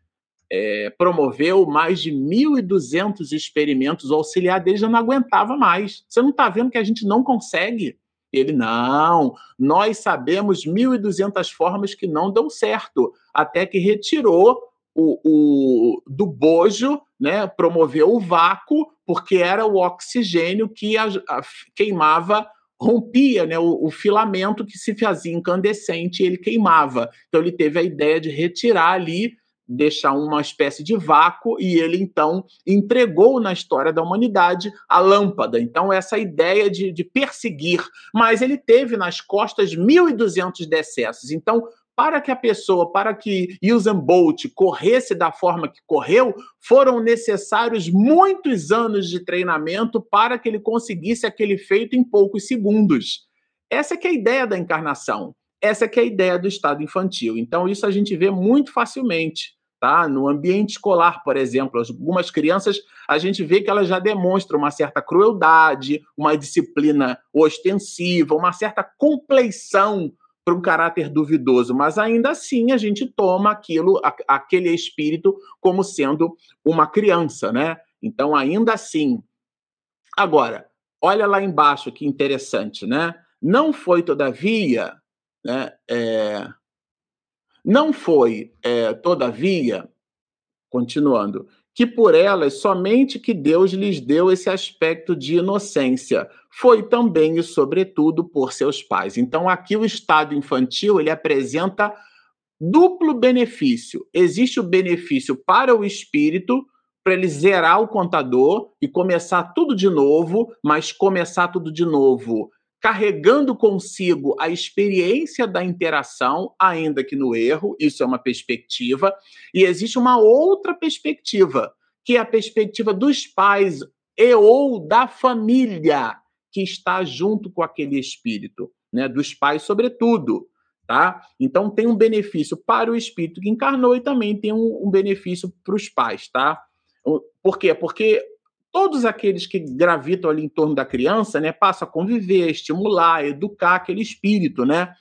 é, promoveu mais de 1.200 experimentos, auxiliar dele já não aguentava mais. Você não está vendo que a gente não consegue? Ele, não, nós sabemos 1.200 formas que não dão certo, até que retirou o, o, do bojo, né, promoveu o vácuo, porque era o oxigênio que a, a, queimava, rompia né, o, o, filamento que se fazia incandescente e ele queimava. Então ele teve a ideia de retirar ali deixar uma espécie de vácuo e ele então entregou na história da humanidade a lâmpada. Então, essa ideia de, de perseguir, mas ele teve nas costas 1.200 decessos. Então, para que a pessoa, para que Usain Bolt corresse da forma que correu, foram necessários muitos anos de treinamento para que ele conseguisse aquele feito em poucos segundos. Essa é, a ideia da encarnação. Essa é a ideia do estado infantil. Então, isso a gente vê muito facilmente. Tá? No ambiente escolar, por exemplo, algumas crianças a gente vê que elas já demonstram uma certa crueldade, uma disciplina ostensiva, uma certa compleição para um caráter duvidoso, mas ainda assim a gente toma aquilo, aquele espírito como sendo uma criança, né? Então, ainda assim. Agora, olha lá embaixo que interessante, né? Não foi, todavia, né, é, não foi, é, todavia, continuando, que por elas somente que Deus lhes deu esse aspecto de inocência, foi também e sobretudo por seus pais. Então aqui o estado infantil ele apresenta duplo benefício. Existe o benefício para o espírito para ele zerar o contador e começar tudo de novo, mas começar tudo de novo carregando consigo a experiência da interação, ainda que no erro, isso é uma perspectiva, e existe uma outra perspectiva, que é a perspectiva dos pais e ou da família que está junto com aquele espírito, né, dos pais sobretudo, tá? Então tem um benefício para o espírito que encarnou e também tem um, um benefício para os pais, tá? Por quê? Porque todos aqueles que gravitam ali em torno da criança, né, passam a conviver, estimular, educar aquele espírito, né?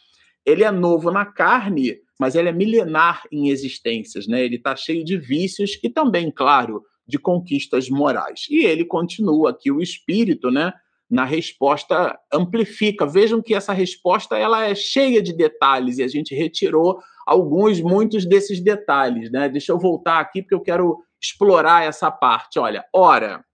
Ele é novo na carne, mas ele é milenar em existências, né? Ele está cheio de vícios e também, claro, de conquistas morais. E ele continua aqui o espírito, né? Na resposta amplifica. Vejam que essa resposta ela é cheia de detalhes e a gente retirou alguns, muitos desses detalhes, né? Deixa eu voltar aqui porque eu quero explorar essa parte. Olha, ora,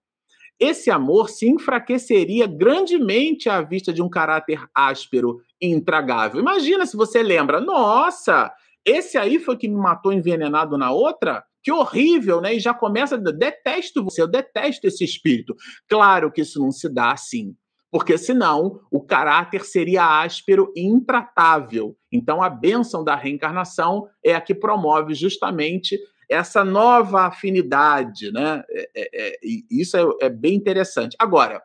esse amor se enfraqueceria grandemente à vista de um caráter áspero e intragável. Imagina se você lembra, nossa, esse aí foi que me matou envenenado na outra? Que horrível, né? E já começa, detesto você, eu detesto esse espírito. Claro que isso não se dá assim, porque senão o caráter seria áspero e intratável. Então a bênção da reencarnação é a que promove justamente essa nova afinidade, né? É, é, é, isso é, é, bem interessante. Agora,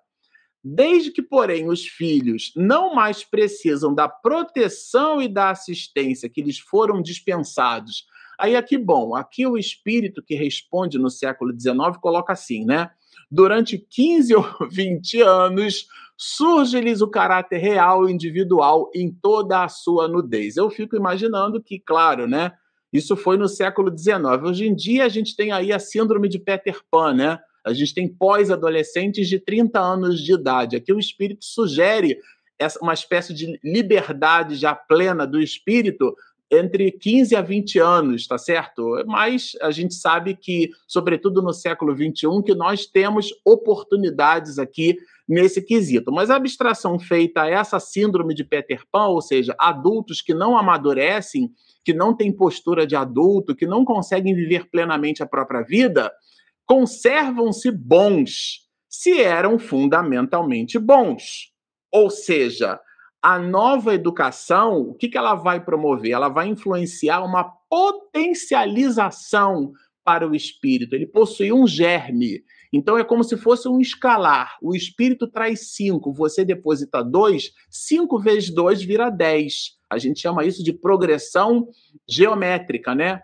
Desde que, porém, os filhos não mais precisam da proteção e da assistência que lhes foram dispensados. Aí aqui, bom, aqui o espírito que responde no século XIX coloca assim, né? Durante 15 [laughs] ou 20 anos, surge-lhes o caráter real individual em toda a sua nudez. Eu fico imaginando que, claro, né? Isso foi no século XIX. Hoje em dia a gente tem aí a síndrome de Peter Pan, né? A gente tem pós-adolescentes de 30 anos de idade. Aqui o espírito sugere uma espécie de liberdade já plena do espírito entre 15 a 20 anos, tá certo? Mas a gente sabe que, sobretudo no século 21, que nós temos oportunidades aqui nesse quesito. Mas a abstração feita a essa síndrome de Peter Pan, ou seja, adultos que não amadurecem, que não têm postura de adulto, que não conseguem viver plenamente a própria vida, conservam-se bons se eram fundamentalmente bons. Ou seja, a nova educação, o que, que ela vai promover? Ela vai influenciar uma potencialização para o espírito. Ele possui um germe. Então é como se fosse um escalar. O espírito traz cinco, você deposita dois, cinco vezes dois vira dez. A gente chama isso de progressão geométrica, né?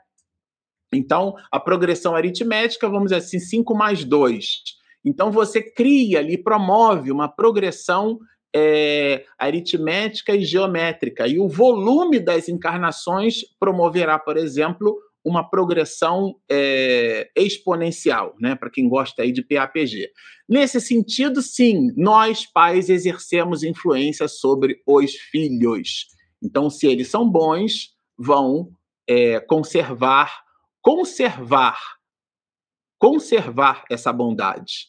Então, a progressão aritmética, vamos dizer assim, 5 mais 2. Então, você cria ali, promove uma progressão é, aritmética e geométrica. E o volume das encarnações promoverá, por exemplo, uma progressão é, exponencial, né? Para quem gosta aí de PAPG. Nesse sentido, sim, nós pais exercemos influência sobre os filhos. Então, se eles são bons, vão é, conservar conservar, conservar essa bondade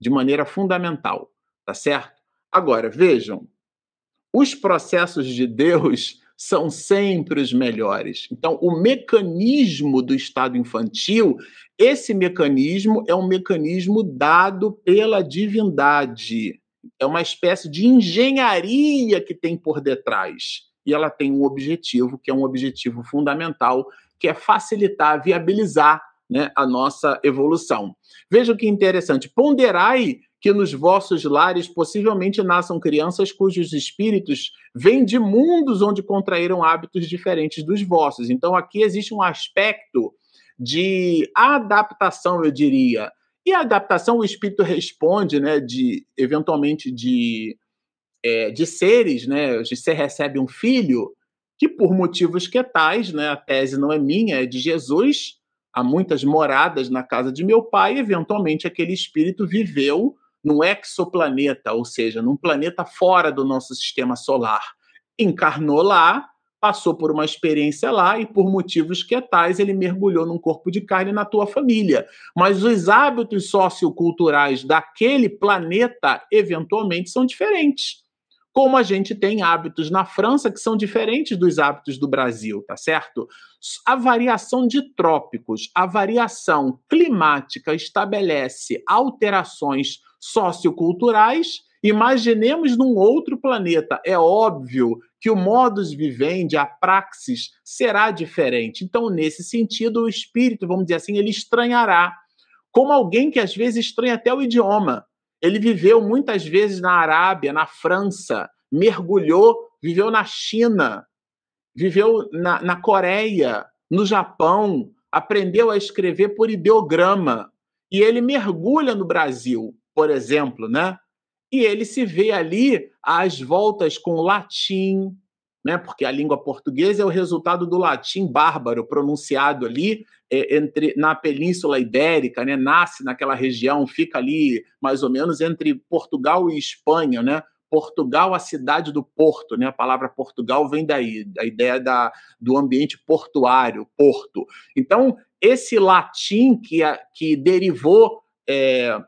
de maneira fundamental, tá certo? Agora, vejam, os processos de Deus são sempre os melhores. Então, o mecanismo do estado infantil, esse mecanismo é um mecanismo dado pela divindade. É uma espécie de engenharia que tem por detrás. E ela tem um objetivo, que é um objetivo fundamental, que é facilitar, viabilizar né, a nossa evolução. Veja que interessante. Ponderai que nos vossos lares possivelmente nasçam crianças cujos espíritos vêm de mundos onde contraíram hábitos diferentes dos vossos. Então, aqui existe um aspecto de adaptação, eu diria. E a adaptação, o espírito responde, né, de eventualmente de, é, de seres, né, você recebe um filho, que por motivos que tais, né, a tese não é minha, é de Jesus, há muitas moradas na casa de meu pai, eventualmente aquele espírito viveu num exoplaneta, ou seja, num planeta fora do nosso sistema solar. Encarnou lá, passou por uma experiência lá e por motivos que tais ele mergulhou num corpo de carne na tua família. Mas os hábitos socioculturais daquele planeta eventualmente são diferentes como a gente tem hábitos na França que são diferentes dos hábitos do Brasil, tá certo? A variação de trópicos, a variação climática estabelece alterações socioculturais. Imaginemos num outro planeta. É óbvio que o modus vivendi, a praxis, será diferente. Então, nesse sentido, o espírito, vamos dizer assim, ele estranhará. Como alguém que às vezes estranha até o idioma. Ele viveu muitas vezes na Arábia, na França, mergulhou, viveu na China, viveu na, na Coreia, no Japão, aprendeu a escrever por ideograma. E ele mergulha no Brasil, por exemplo, né? E ele se vê ali às voltas com o latim, né? Porque a língua portuguesa é o resultado do latim bárbaro pronunciado ali é, entre na Península Ibérica, né? Nasce naquela região, fica ali mais ou menos entre Portugal e Espanha, né? Portugal, a cidade do porto, né? A palavra Portugal vem daí, da ideia da, do ambiente portuário, porto. Então, esse latim que, que derivou é,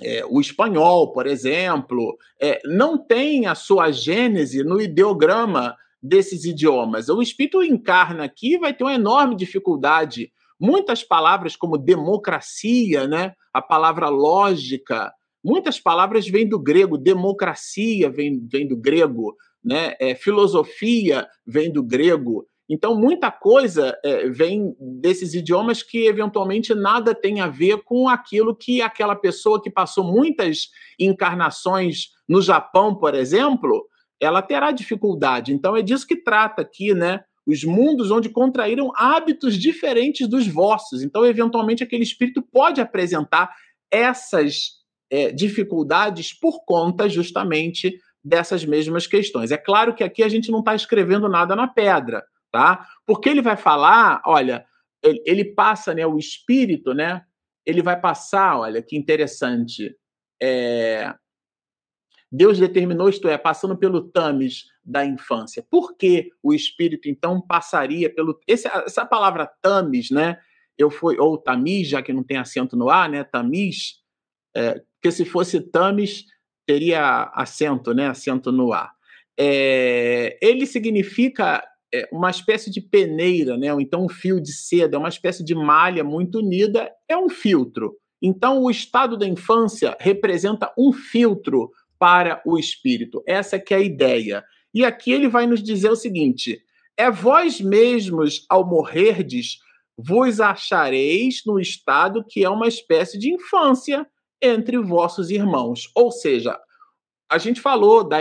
é, o espanhol, por exemplo, é, não tem a sua gênese no ideograma desses idiomas. O espírito encarna aqui vai ter uma enorme dificuldade. Muitas palavras como democracia, né? a palavra lógica, muitas palavras vêm do grego, democracia vem, vem do grego, né? É, filosofia vem do grego. Então, muita coisa é, vem desses idiomas que eventualmente nada tem a ver com aquilo que aquela pessoa que passou muitas encarnações no Japão, por exemplo, ela terá dificuldade. Então, é disso que trata aqui, né? Os mundos onde contraíram hábitos diferentes dos vossos. Então, eventualmente, aquele espírito pode apresentar essas é, dificuldades por conta justamente dessas mesmas questões. É claro que aqui a gente não está escrevendo nada na pedra tá? Porque ele vai falar, olha, ele, passa, né, o espírito, né? Ele vai passar, olha, que interessante. É, Deus determinou, isto é, passando pelo tamis da infância. Por que o espírito então passaria pelo esse, essa palavra tamis, né? Eu fui ou tamis, já que não tem acento no A, né? Tamis, é, porque se fosse tamis teria acento, né? Acento no A. É, ele significa uma espécie de peneira, né? ou então um fio de seda, é uma espécie de malha muito unida, é um filtro. Então, o estado da infância representa um filtro para o espírito. Essa que é a ideia. E aqui ele vai nos dizer o seguinte: é vós mesmos, ao morrerdes, vos achareis no estado que é uma espécie de infância entre vossos irmãos. Ou seja, a gente falou da,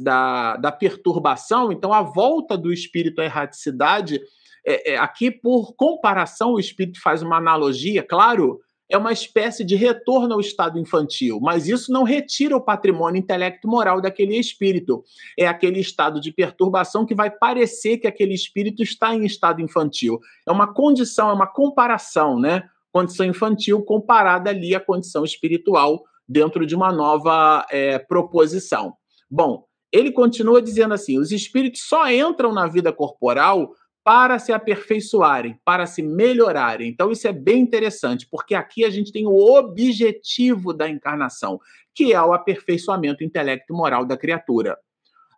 da, da, perturbação, então a volta do espírito à erraticidade, é, é, aqui, por comparação, o espírito faz uma analogia, claro, é uma espécie de retorno ao estado infantil, mas isso não retira o patrimônio intelecto moral daquele espírito. É aquele estado de perturbação que vai parecer que aquele espírito está em estado infantil. É uma condição, é uma comparação, né? Condição infantil comparada ali à condição espiritual dentro de uma nova é, proposição. Bom, ele continua dizendo assim: os espíritos só entram na vida corporal para se aperfeiçoarem, para se melhorarem. Então, isso é bem interessante, porque aqui a gente tem o objetivo da encarnação, que é o aperfeiçoamento intelecto e moral da criatura.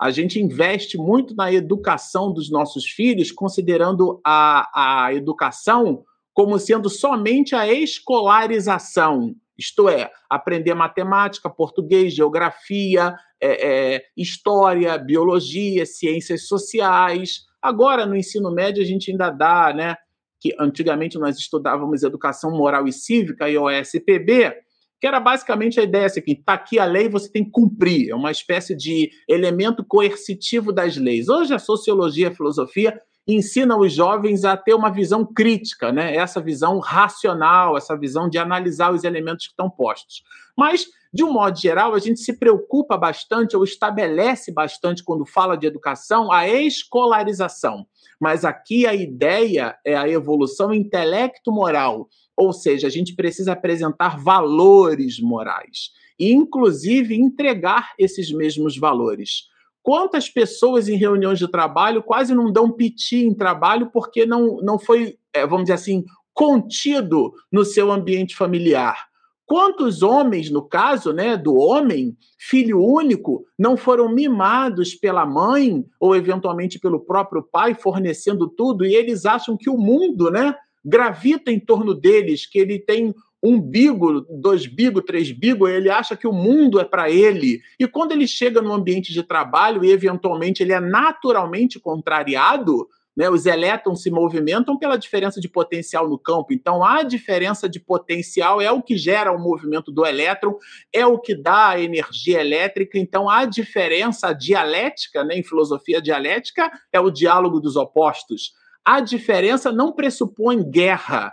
A gente investe muito na educação dos nossos filhos, considerando a, a educação como sendo somente a escolarização, isto é, aprender matemática, português, geografia, é, é, história, biologia, ciências sociais. Agora, no ensino médio, a gente ainda dá, né? Que antigamente nós estudávamos educação moral e cívica, e OSPB, que era basicamente a ideia assim, está aqui a lei, você tem que cumprir, é uma espécie de elemento coercitivo das leis. Hoje a sociologia, a filosofia ensina os jovens a ter uma visão crítica, né? essa visão racional, essa visão de analisar os elementos que estão postos. Mas, de um modo geral, a gente se preocupa bastante ou estabelece bastante, quando fala de educação, a escolarização. Mas aqui a ideia é a evolução intelecto-moral, ou seja, a gente precisa apresentar valores morais e, inclusive, entregar esses mesmos valores. Quantas pessoas em reuniões de trabalho quase não dão piti em trabalho porque não, não foi, é, vamos dizer assim, contido no seu ambiente familiar? Quantos homens, no caso né, do homem, filho único, não foram mimados pela mãe ou eventualmente pelo próprio pai, fornecendo tudo, e eles acham que o mundo né, gravita em torno deles, que ele tem um bigo, dois bigo, três bigo, ele acha que o mundo é para ele. E quando ele chega no ambiente de trabalho e eventualmente ele é naturalmente contrariado, né, os elétrons se movimentam pela diferença de potencial no campo. Então, a diferença de potencial é o que gera o movimento do elétron, é o que dá a energia elétrica. Então, a diferença dialética, né, em filosofia dialética, é o diálogo dos opostos. A diferença não pressupõe guerra,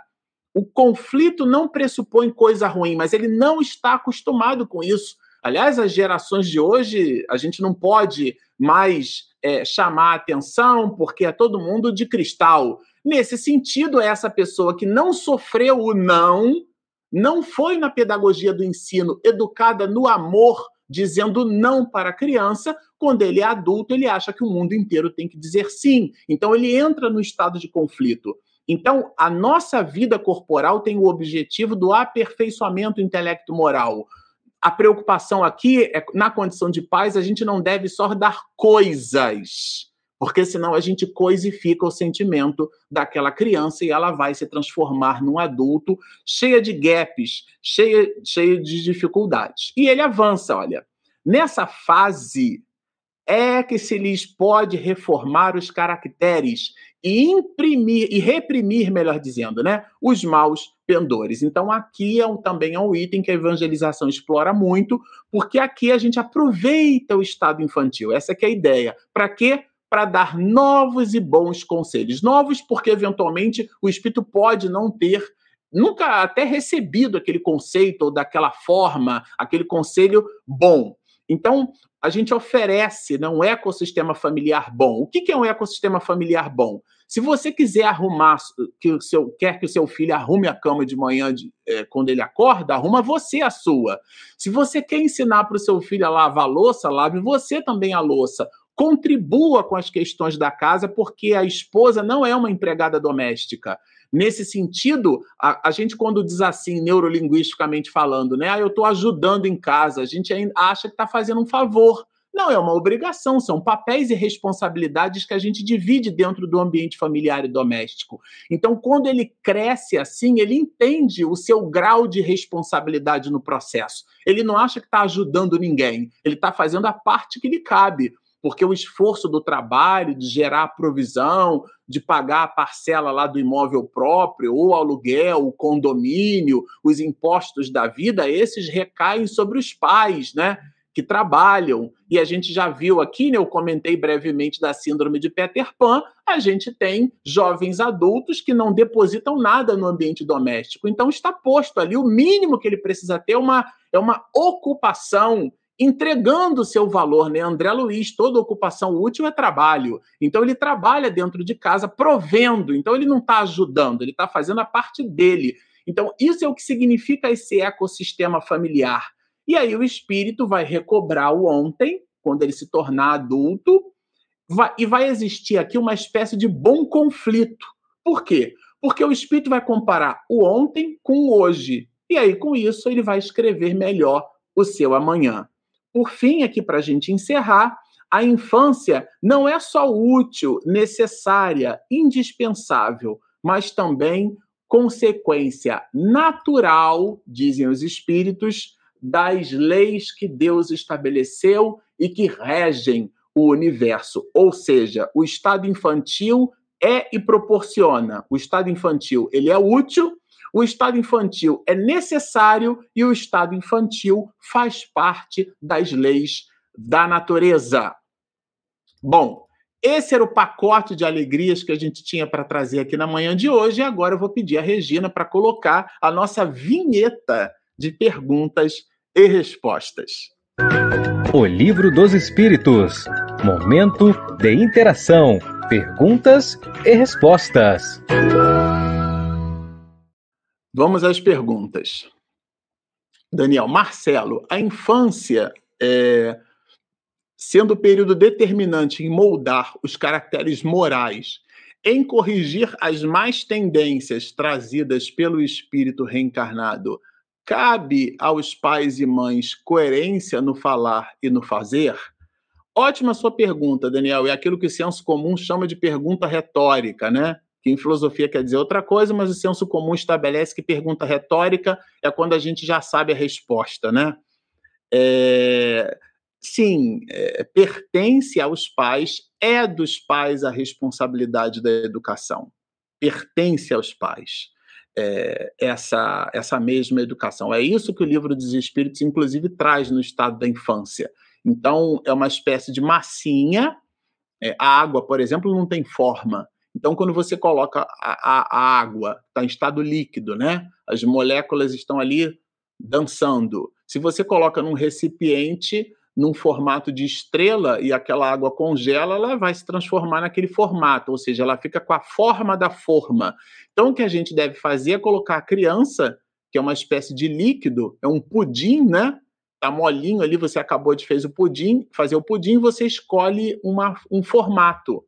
o conflito não pressupõe coisa ruim, mas ele não está acostumado com isso. Aliás, as gerações de hoje, a gente não pode mais é, chamar atenção porque é todo mundo de cristal. Nesse sentido, essa pessoa que não sofreu o não, não foi na pedagogia do ensino educada no amor, dizendo não para a criança, quando ele é adulto, ele acha que o mundo inteiro tem que dizer sim. Então, ele entra no estado de conflito. Então, a nossa vida corporal tem o objetivo do aperfeiçoamento intelecto-moral. A preocupação aqui é, na condição de paz, a gente não deve só dar coisas, porque senão a gente coisifica o sentimento daquela criança e ela vai se transformar num adulto cheia de gaps, cheia, cheia de dificuldades. E ele avança, olha, nessa fase é que se lhes pode reformar os caracteres e imprimir e reprimir, melhor dizendo, né, os maus pendores. Então aqui é um, também é um item que a evangelização explora muito, porque aqui a gente aproveita o estado infantil. Essa é a ideia. Para quê? Para dar novos e bons conselhos. Novos porque eventualmente o espírito pode não ter nunca até recebido aquele conceito ou daquela forma, aquele conselho bom. Então, a gente oferece né, um ecossistema familiar bom. O que é um ecossistema familiar bom? Se você quiser arrumar, que o seu, quer que o seu filho arrume a cama de manhã de, é, quando ele acorda, arruma você a sua. Se você quer ensinar para o seu filho a lavar a louça, lave você também a louça. Contribua com as questões da casa, porque a esposa não é uma empregada doméstica. Nesse sentido, a, a, gente, quando diz assim, neurolinguisticamente falando, né? Ah, eu estou ajudando em casa, a gente ainda acha que está fazendo um favor. Não, é uma obrigação, são papéis e responsabilidades que a gente divide dentro do ambiente familiar e doméstico. Então, quando ele cresce assim, ele entende o seu grau de responsabilidade no processo. Ele não acha que está ajudando ninguém, ele está fazendo a parte que lhe cabe porque o esforço do trabalho, de gerar provisão, de pagar a parcela lá do imóvel próprio, ou aluguel, o condomínio, os impostos da vida, esses recaem sobre os pais, né? Que trabalham. E a gente já viu aqui, né, eu comentei brevemente da síndrome de Peter Pan, a gente tem jovens adultos que não depositam nada no ambiente doméstico. Então está posto ali, o mínimo que ele precisa ter é uma, é uma ocupação entregando o seu valor, né? André Luiz, toda ocupação útil é trabalho. Então ele trabalha dentro de casa provendo. Então ele não está ajudando, ele está fazendo a parte dele. Então isso é o que significa esse ecossistema familiar. E aí o espírito vai recobrar o ontem, quando ele se tornar adulto, vai, e vai existir aqui uma espécie de bom conflito. Por quê? Porque o espírito vai comparar o ontem com o hoje. E aí, com isso, ele vai escrever melhor o seu amanhã. Por fim, aqui para a gente encerrar, a infância não é só útil, necessária, indispensável, mas também consequência natural, dizem os espíritos, das leis que Deus estabeleceu e que regem o universo. Ou seja, o estado infantil é e proporciona. O estado infantil ele é útil, o estado infantil é necessário e o estado infantil faz parte das leis da natureza. Bom, esse era o pacote de alegrias que a gente tinha para trazer aqui na manhã de hoje. E agora eu vou pedir a Regina para colocar a nossa vinheta de perguntas e respostas. O Livro dos Espíritos Momento de interação, perguntas e respostas. Vamos às perguntas. Daniel, Marcelo, a infância, é, sendo o período determinante em moldar os caracteres morais, em corrigir as más tendências trazidas pelo espírito reencarnado, cabe aos pais e mães coerência no falar e no fazer? Ótima sua pergunta, Daniel. É aquilo que o senso comum chama de pergunta retórica, né? Que em filosofia quer dizer outra coisa, mas o senso comum estabelece que pergunta retórica é quando a gente já sabe a resposta, né? É, sim, é, pertence aos pais, é dos pais a responsabilidade da educação, pertence aos pais. É, essa, essa mesma educação. É isso que o livro dos Espíritos, inclusive, traz no estado da infância. Então, é uma espécie de massinha. É, a água, por exemplo, não tem forma. Então, quando você coloca a, a, a água, está em estado líquido, né? As moléculas estão ali dançando. Se você coloca num recipiente, num formato de estrela, e aquela água congela, ela vai se transformar naquele formato, ou seja, ela fica com a forma da forma. Então, o que a gente deve fazer é colocar a criança, que é uma espécie de líquido, é um pudim, né? Tá molinho ali, você acabou de fazer o pudim, fazer o pudim, você escolhe uma, um formato.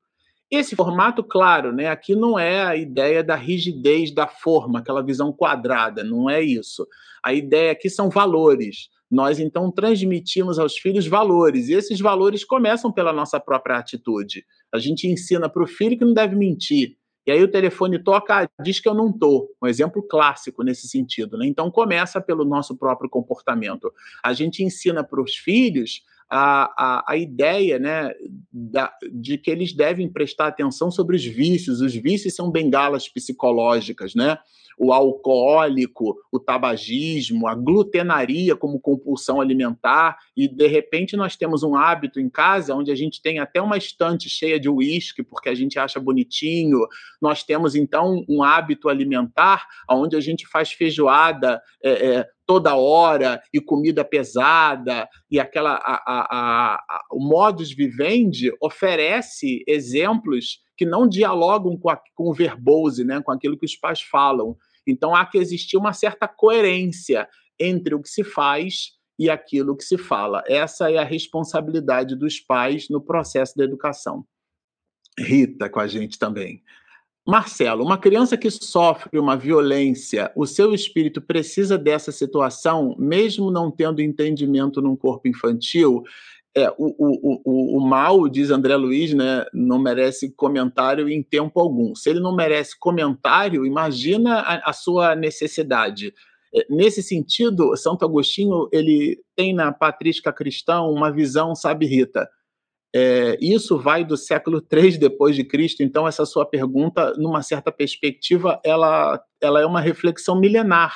Esse formato, claro, né, aqui não é a ideia da rigidez da forma, aquela visão quadrada, não é isso. A ideia aqui são valores. Nós então transmitimos aos filhos valores, e esses valores começam pela nossa própria atitude. A gente ensina para o filho que não deve mentir, e aí o telefone toca, diz que eu não estou. Um exemplo clássico nesse sentido. Né? Então começa pelo nosso próprio comportamento. A gente ensina para os filhos a, a, a ideia né, da, de que eles devem prestar atenção sobre os vícios. Os vícios são bengalas psicológicas, né? o alcoólico, o tabagismo, a glutenaria como compulsão alimentar, e de repente nós temos um hábito em casa onde a gente tem até uma estante cheia de uísque, porque a gente acha bonitinho, nós temos então um hábito alimentar onde a gente faz feijoada é, é, toda hora e comida pesada e aquela a, a, a, o modus vivendi oferece exemplos que não dialogam com, com o verbose, né, com aquilo que os pais falam. Então há que existir uma certa coerência entre o que se faz e aquilo que se fala. Essa é a responsabilidade dos pais no processo da educação. Rita com a gente também. Marcelo, uma criança que sofre uma violência, o seu espírito precisa dessa situação, mesmo não tendo entendimento num corpo infantil? É, o, o, o, o, mal, diz André Luiz, né, não merece comentário em tempo algum. Se ele não merece comentário, imagina a, a sua necessidade. É, nesse sentido, Santo Agostinho ele tem na Patrística Cristã uma visão, sabe, Rita? É, isso vai do século III depois de Cristo. Então, essa sua pergunta, numa certa perspectiva, ela, ela é uma reflexão milenar,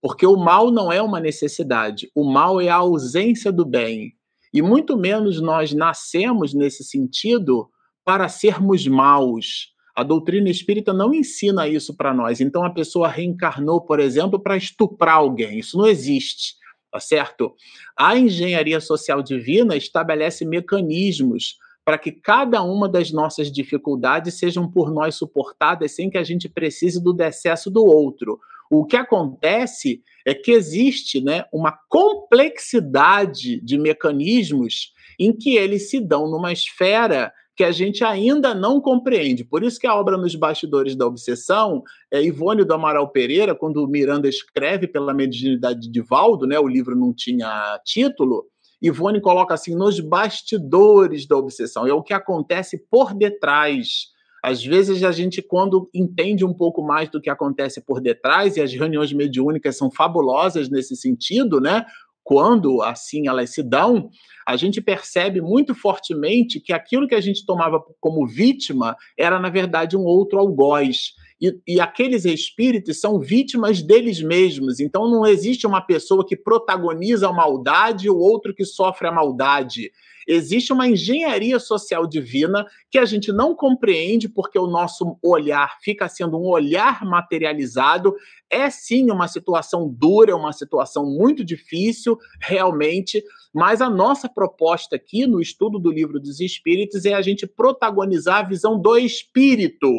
porque o mal não é uma necessidade. O mal é a ausência do bem e muito menos nós nascemos nesse sentido para sermos maus. A doutrina espírita não ensina isso para nós. Então a pessoa reencarnou, por exemplo, para estuprar alguém. Isso não existe, tá certo? A engenharia social divina estabelece mecanismos para que cada uma das nossas dificuldades sejam por nós suportadas sem que a gente precise do decesso do outro. O que acontece é que existe né, uma complexidade de mecanismos em que eles se dão numa esfera que a gente ainda não compreende. Por isso que a obra Nos Bastidores da Obsessão, é Ivone do Amaral Pereira, quando Miranda escreve pela mediunidade de Valdo, né, o livro não tinha título, Ivone coloca assim, nos bastidores da obsessão, é o que acontece por detrás às vezes a gente, quando entende um pouco mais do que acontece por detrás, e as reuniões mediúnicas são fabulosas nesse sentido, né? Quando assim elas se dão, a gente percebe muito fortemente que aquilo que a gente tomava como vítima era, na verdade, um outro algoz. E, e, aqueles espíritos são vítimas deles mesmos. Então não existe uma pessoa que protagoniza a maldade e o outro que sofre a maldade. Existe uma engenharia social divina que a gente não compreende porque o nosso olhar fica sendo um olhar materializado. É sim uma situação dura, uma situação muito difícil, realmente, mas a nossa proposta aqui no estudo do livro dos Espíritos é a gente protagonizar a visão do espírito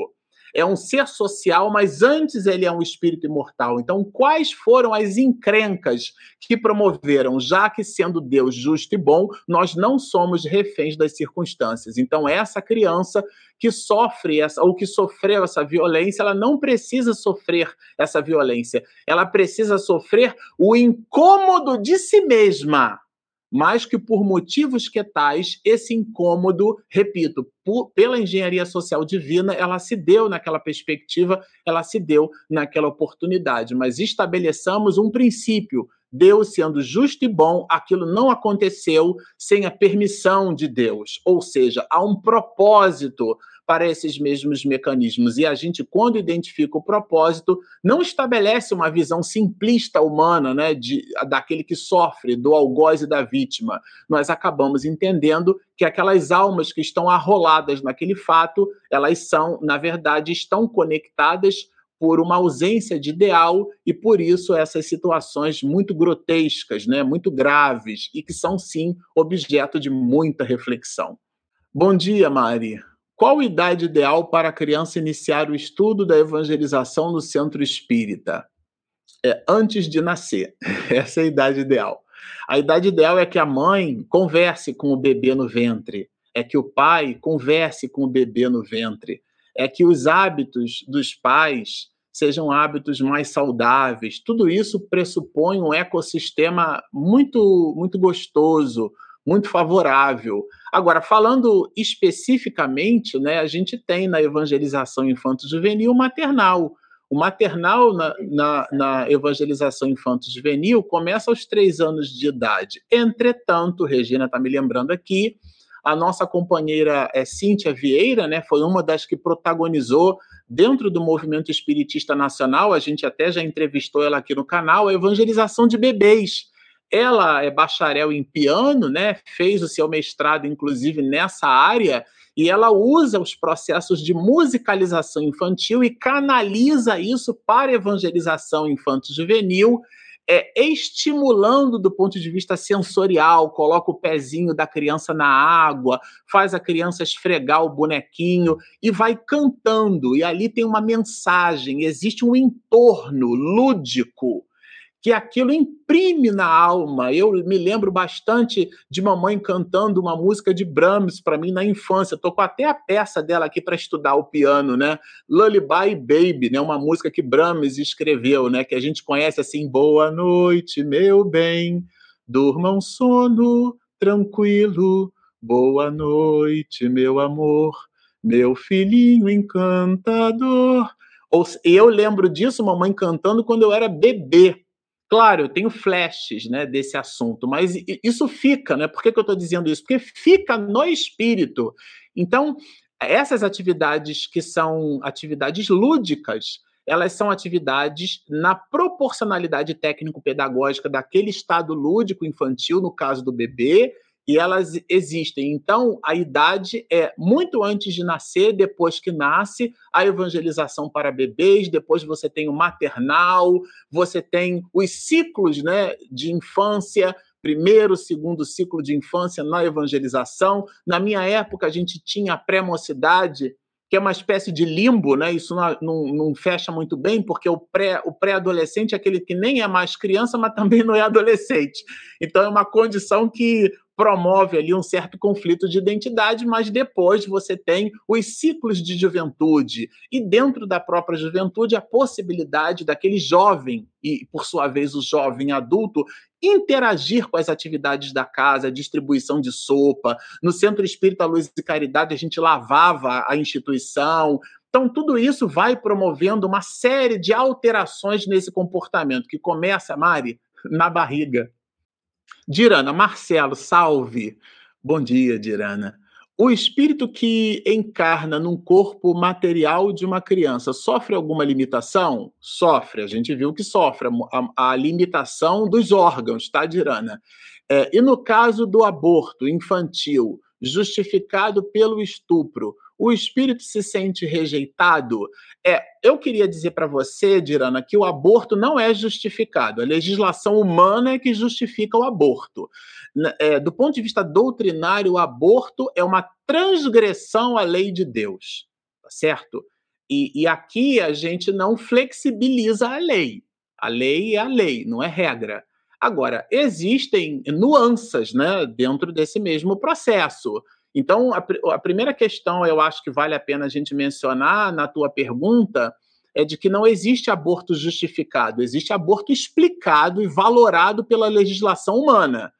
é um ser social, mas antes ele é um espírito imortal. Então, quais foram as encrencas que promoveram, já que sendo Deus justo e bom, nós não somos reféns das circunstâncias. Então, essa criança que sofre essa ou que sofreu essa violência, ela não precisa sofrer essa violência. Ela precisa sofrer o incômodo de si mesma mas que por motivos que tais, esse incômodo, repito, por, pela engenharia social divina, ela se deu naquela perspectiva, ela se deu naquela oportunidade. Mas estabeleçamos um princípio. Deus sendo justo e bom, aquilo não aconteceu sem a permissão de Deus. Ou seja, há um propósito para esses mesmos mecanismos. E a gente, quando identifica o propósito, não estabelece uma visão simplista humana, né, de, daquele que sofre, do algoz e da vítima. Nós acabamos entendendo que aquelas almas que estão arroladas naquele fato, elas são, na verdade, estão conectadas por uma ausência de ideal e por isso essas situações muito grotescas, né, muito graves e que são sim objeto de muita reflexão. Bom dia, Mari. Qual a idade ideal para a criança iniciar o estudo da evangelização no centro espírita? É antes de nascer. [laughs] Essa é a idade ideal. A idade ideal é que a mãe converse com o bebê no ventre, é que o pai converse com o bebê no ventre, é que os hábitos dos pais sejam hábitos mais saudáveis. Tudo isso pressupõe um ecossistema muito muito gostoso, muito favorável. Agora, falando especificamente, né, a gente tem na evangelização infanto-juvenil maternal, O maternal na, na, na evangelização infanto-juvenil começa aos três anos de idade. Entretanto, Regina está me lembrando aqui, a nossa companheira é, Cíntia Vieira, né, foi uma das que protagonizou dentro do movimento espiritista nacional, a gente até já entrevistou ela aqui no canal, a evangelização de bebês. Ela é bacharel em piano, né, fez o seu mestrado, inclusive, nessa área, e ela usa os processos de musicalização infantil e canaliza isso para evangelização infanto-juvenil é, estimulando do ponto de vista sensorial, coloca o pezinho da criança na água, faz a criança esfregar o bonequinho e vai cantando. E ali tem uma mensagem, existe um entorno lúdico que aquilo imprime na alma. Eu me lembro bastante de mamãe cantando uma música de Brahms para mim na infância. Tô com até a peça dela aqui para estudar o piano, né? Lullaby Baby, né? Uma música que Brahms escreveu, né? Que a gente conhece assim: Boa noite, meu bem, durma um sono tranquilo. Boa noite, meu amor, meu filhinho encantador. Eu lembro disso, mamãe cantando quando eu era bebê Claro, eu tenho flashes né, desse assunto, mas isso fica, né? Por que, que eu estou dizendo isso? Porque fica no espírito. Então, essas atividades que são atividades lúdicas, elas são atividades na proporcionalidade técnico-pedagógica daquele estado lúdico infantil, no caso do bebê, e elas existem. Então, a idade é muito antes de nascer, depois que nasce, a evangelização para bebês, depois você tem o maternal, você tem os ciclos né, de infância, primeiro, segundo ciclo de infância na evangelização. Na minha época, a gente tinha a pré-mocidade, que é uma espécie de limbo, né? Isso não, não, não fecha muito bem, porque o pré o pré-adolescente é aquele que nem é mais criança, mas também não é adolescente. Então é uma condição que promove ali um certo conflito de identidade, mas depois você tem os ciclos de juventude. E dentro da própria juventude a possibilidade daquele jovem e por sua vez o jovem adulto interagir com as atividades da casa, distribuição de sopa, no Centro Espírita Luz e Caridade a gente lavava a instituição, então, tudo isso vai promovendo uma série de alterações nesse comportamento, que começa, Mari, na barriga. Dirana, Marcelo, salve. Bom dia, Dirana. O espírito que encarna num corpo material de uma criança sofre alguma limitação? Sofre, a gente viu que sofre a, a limitação dos órgãos, tá, Dirana? É, e no caso do aborto infantil, justificado pelo estupro, o espírito se sente rejeitado. É, eu queria dizer para você, Dirana, que o aborto não é justificado. A legislação humana é que justifica o aborto. É, do ponto de vista doutrinário, o aborto é uma transgressão à lei de Deus, tá certo? E, e aqui a gente não flexibiliza a lei. A lei é a lei, não é regra. Agora, existem nuances né, dentro desse mesmo processo. Então, a, a primeira questão eu acho que vale a pena a gente mencionar na tua pergunta é de que não existe aborto justificado, existe aborto explicado e valorado pela legislação humana.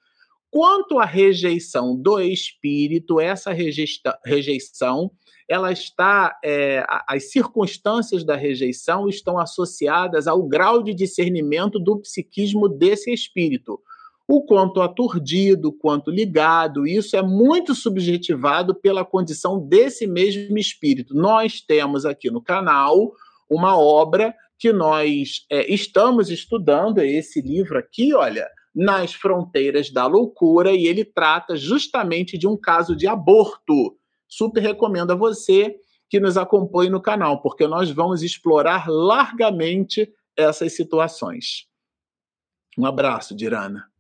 Quanto à rejeição do espírito, essa rejeição, ela está, é, as circunstâncias da rejeição estão associadas ao grau de discernimento do psiquismo desse espírito o quanto aturdido, quanto ligado, isso é muito subjetivado pela condição desse mesmo espírito. Nós temos aqui no canal uma obra que nós é, estamos estudando, é esse livro aqui, olha, Nas Fronteiras da Loucura, e ele trata justamente de um caso de aborto. Super recomendo a você que nos acompanhe no canal, porque nós vamos explorar largamente essas situações. Um abraço, Dirana.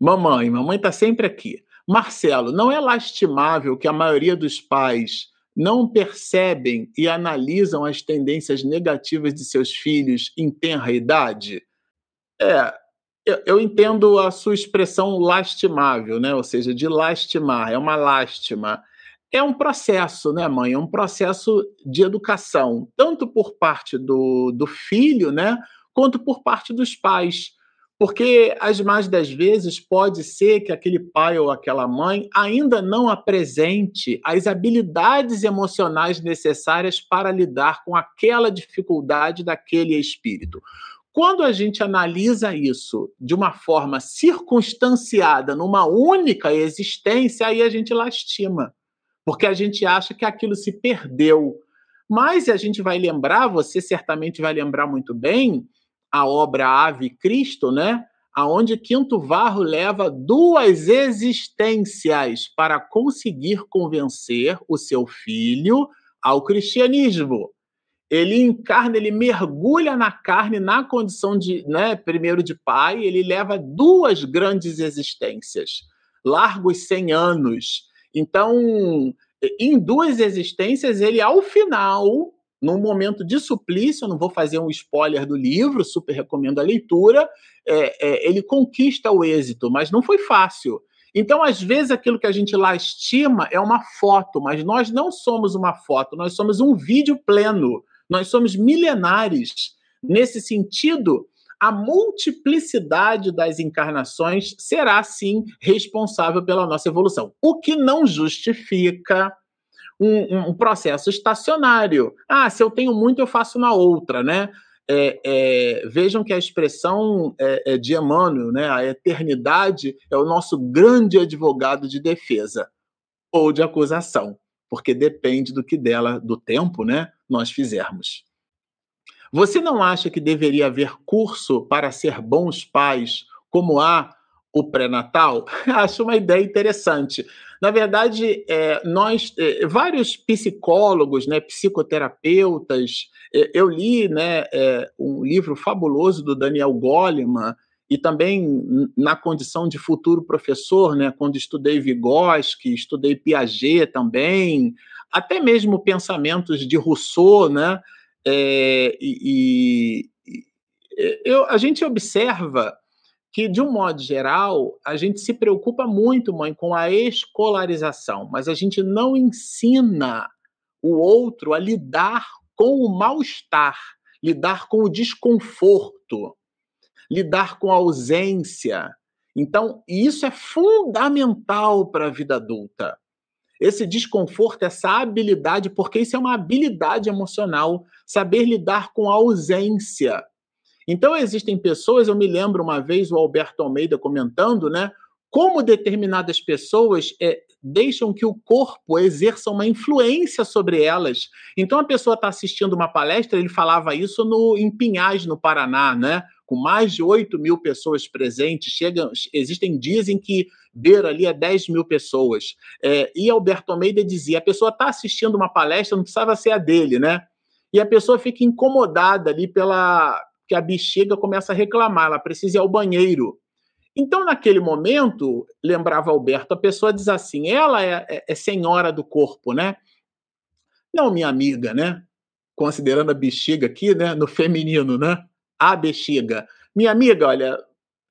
Mamãe, mamãe está sempre aqui. Marcelo, não é lastimável que a maioria dos pais não percebem e analisam as tendências negativas de seus filhos em tenra idade? É, eu, eu, entendo a sua expressão lastimável, né? Ou seja, de lastimar, é uma lástima. É um processo, né, mãe? É um processo de educação, tanto por parte do, do filho, né, quanto por parte dos pais Porque as mais das vezes pode ser que aquele pai ou aquela mãe ainda não apresente as habilidades emocionais necessárias para lidar com aquela dificuldade daquele espírito. Quando a gente analisa isso de uma forma circunstanciada, numa única existência, aí a gente lastima, porque a gente acha que aquilo se perdeu. Mas a gente vai lembrar, você certamente vai lembrar muito bem, a obra Ave Cristo, né? Aonde Quinto Varro leva duas existências para conseguir convencer o seu filho ao cristianismo ele encarna, ele mergulha na carne na condição de, né, primeiro de pai, ele leva duas grandes existências, largos 100 anos. Então, em duas existências, ele ao final, num momento de suplício, não vou fazer um spoiler do livro, super recomendo a leitura, é, é, ele conquista o êxito, mas não foi fácil. Então, às vezes, aquilo que a gente lastima é uma foto, mas nós não somos uma foto, nós somos um vídeo pleno. Nós somos milenares. Nesse sentido, a multiplicidade das encarnações será, sim, responsável pela nossa evolução. O que não justifica um, um processo estacionário. Ah, se eu tenho muito, eu faço na outra, né? É, é, vejam que a expressão é, é de Emmanuel, né, a eternidade, é o nosso grande advogado de defesa ou de acusação porque depende do que dela, do tempo, né, nós fizermos. Você não acha que deveria haver curso para ser bons pais, como há o pré-natal? [laughs] Acho uma ideia interessante. Na verdade, é, nós, é, vários psicólogos, né, psicoterapeutas, é, eu li né, é, um livro fabuloso do Daniel Goleman, e também na condição de futuro professor, né, quando estudei Vygotsky, estudei Piaget também, até mesmo pensamentos de Rousseau, né, é, e, e eu, a gente observa que, de um modo geral, a gente se preocupa muito, mãe, com a escolarização, mas a gente não ensina o outro a lidar com o mal-estar, lidar com o desconforto lidar com a ausência. Então, isso é fundamental para a vida adulta. Esse desconforto, essa habilidade, porque isso é uma habilidade emocional, saber lidar com a ausência. Então, existem pessoas, eu me lembro uma vez o Alberto Almeida comentando, né? Como determinadas pessoas é, deixam que o corpo exerça uma influência sobre elas. Então, a pessoa está assistindo uma palestra, ele falava isso no, em Pinhais, no Paraná, né? com mais de 8 mil pessoas presentes, chegam, existem dias em que beira ali a 10 mil pessoas. É, e Alberto Almeida dizia: a pessoa está assistindo uma palestra, não precisava ser a dele, né? E a pessoa fica incomodada ali pela. Que a bexiga começa a reclamar, ela precisa ir ao banheiro. Então, naquele momento, lembrava Alberto, a pessoa diz assim: ela é, é, é senhora do corpo, né? Não, minha amiga, né? Considerando a bexiga aqui, né? No feminino, né? a bexiga. Minha amiga, olha,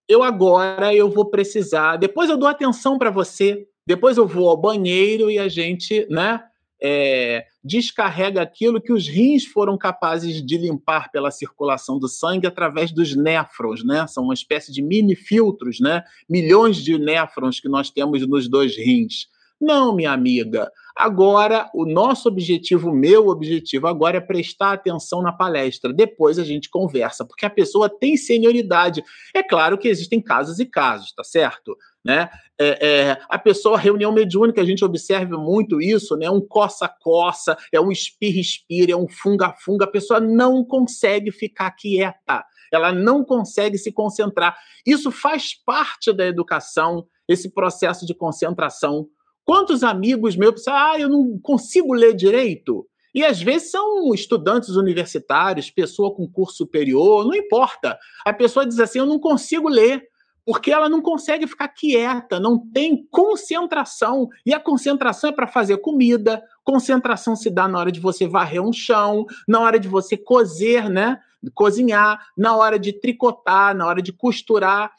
eu agora eu vou precisar, depois eu dou atenção para você, depois eu vou ao banheiro e a gente, né, é, descarrega aquilo que os rins foram capazes de limpar pela circulação do sangue através dos néfrons, né? São uma espécie de mini filtros, né? Milhões de néfrons que nós temos nos dois rins. Não, minha amiga. Agora, o nosso objetivo, o meu objetivo agora é prestar atenção na palestra. Depois a gente conversa, porque a pessoa tem senioridade. É claro que existem casos e casos, tá certo? Né? É, é, a pessoa, reunião mediúnica, a gente observa muito isso, né? Um coça-coça, é um espirra-espirra, é um funga-funga. A pessoa não consegue ficar quieta, ela não consegue se concentrar. Isso faz parte da educação, esse processo de concentração Quantos amigos meus pensam, ah, eu não consigo ler direito? E às vezes são estudantes universitários, pessoa com curso superior, não importa. A pessoa diz assim: eu não consigo ler, porque ela não consegue ficar quieta, não tem concentração. E a concentração é para fazer comida, concentração se dá na hora de você varrer um chão, na hora de você cozer, né? Cozinhar, na hora de tricotar, na hora de costurar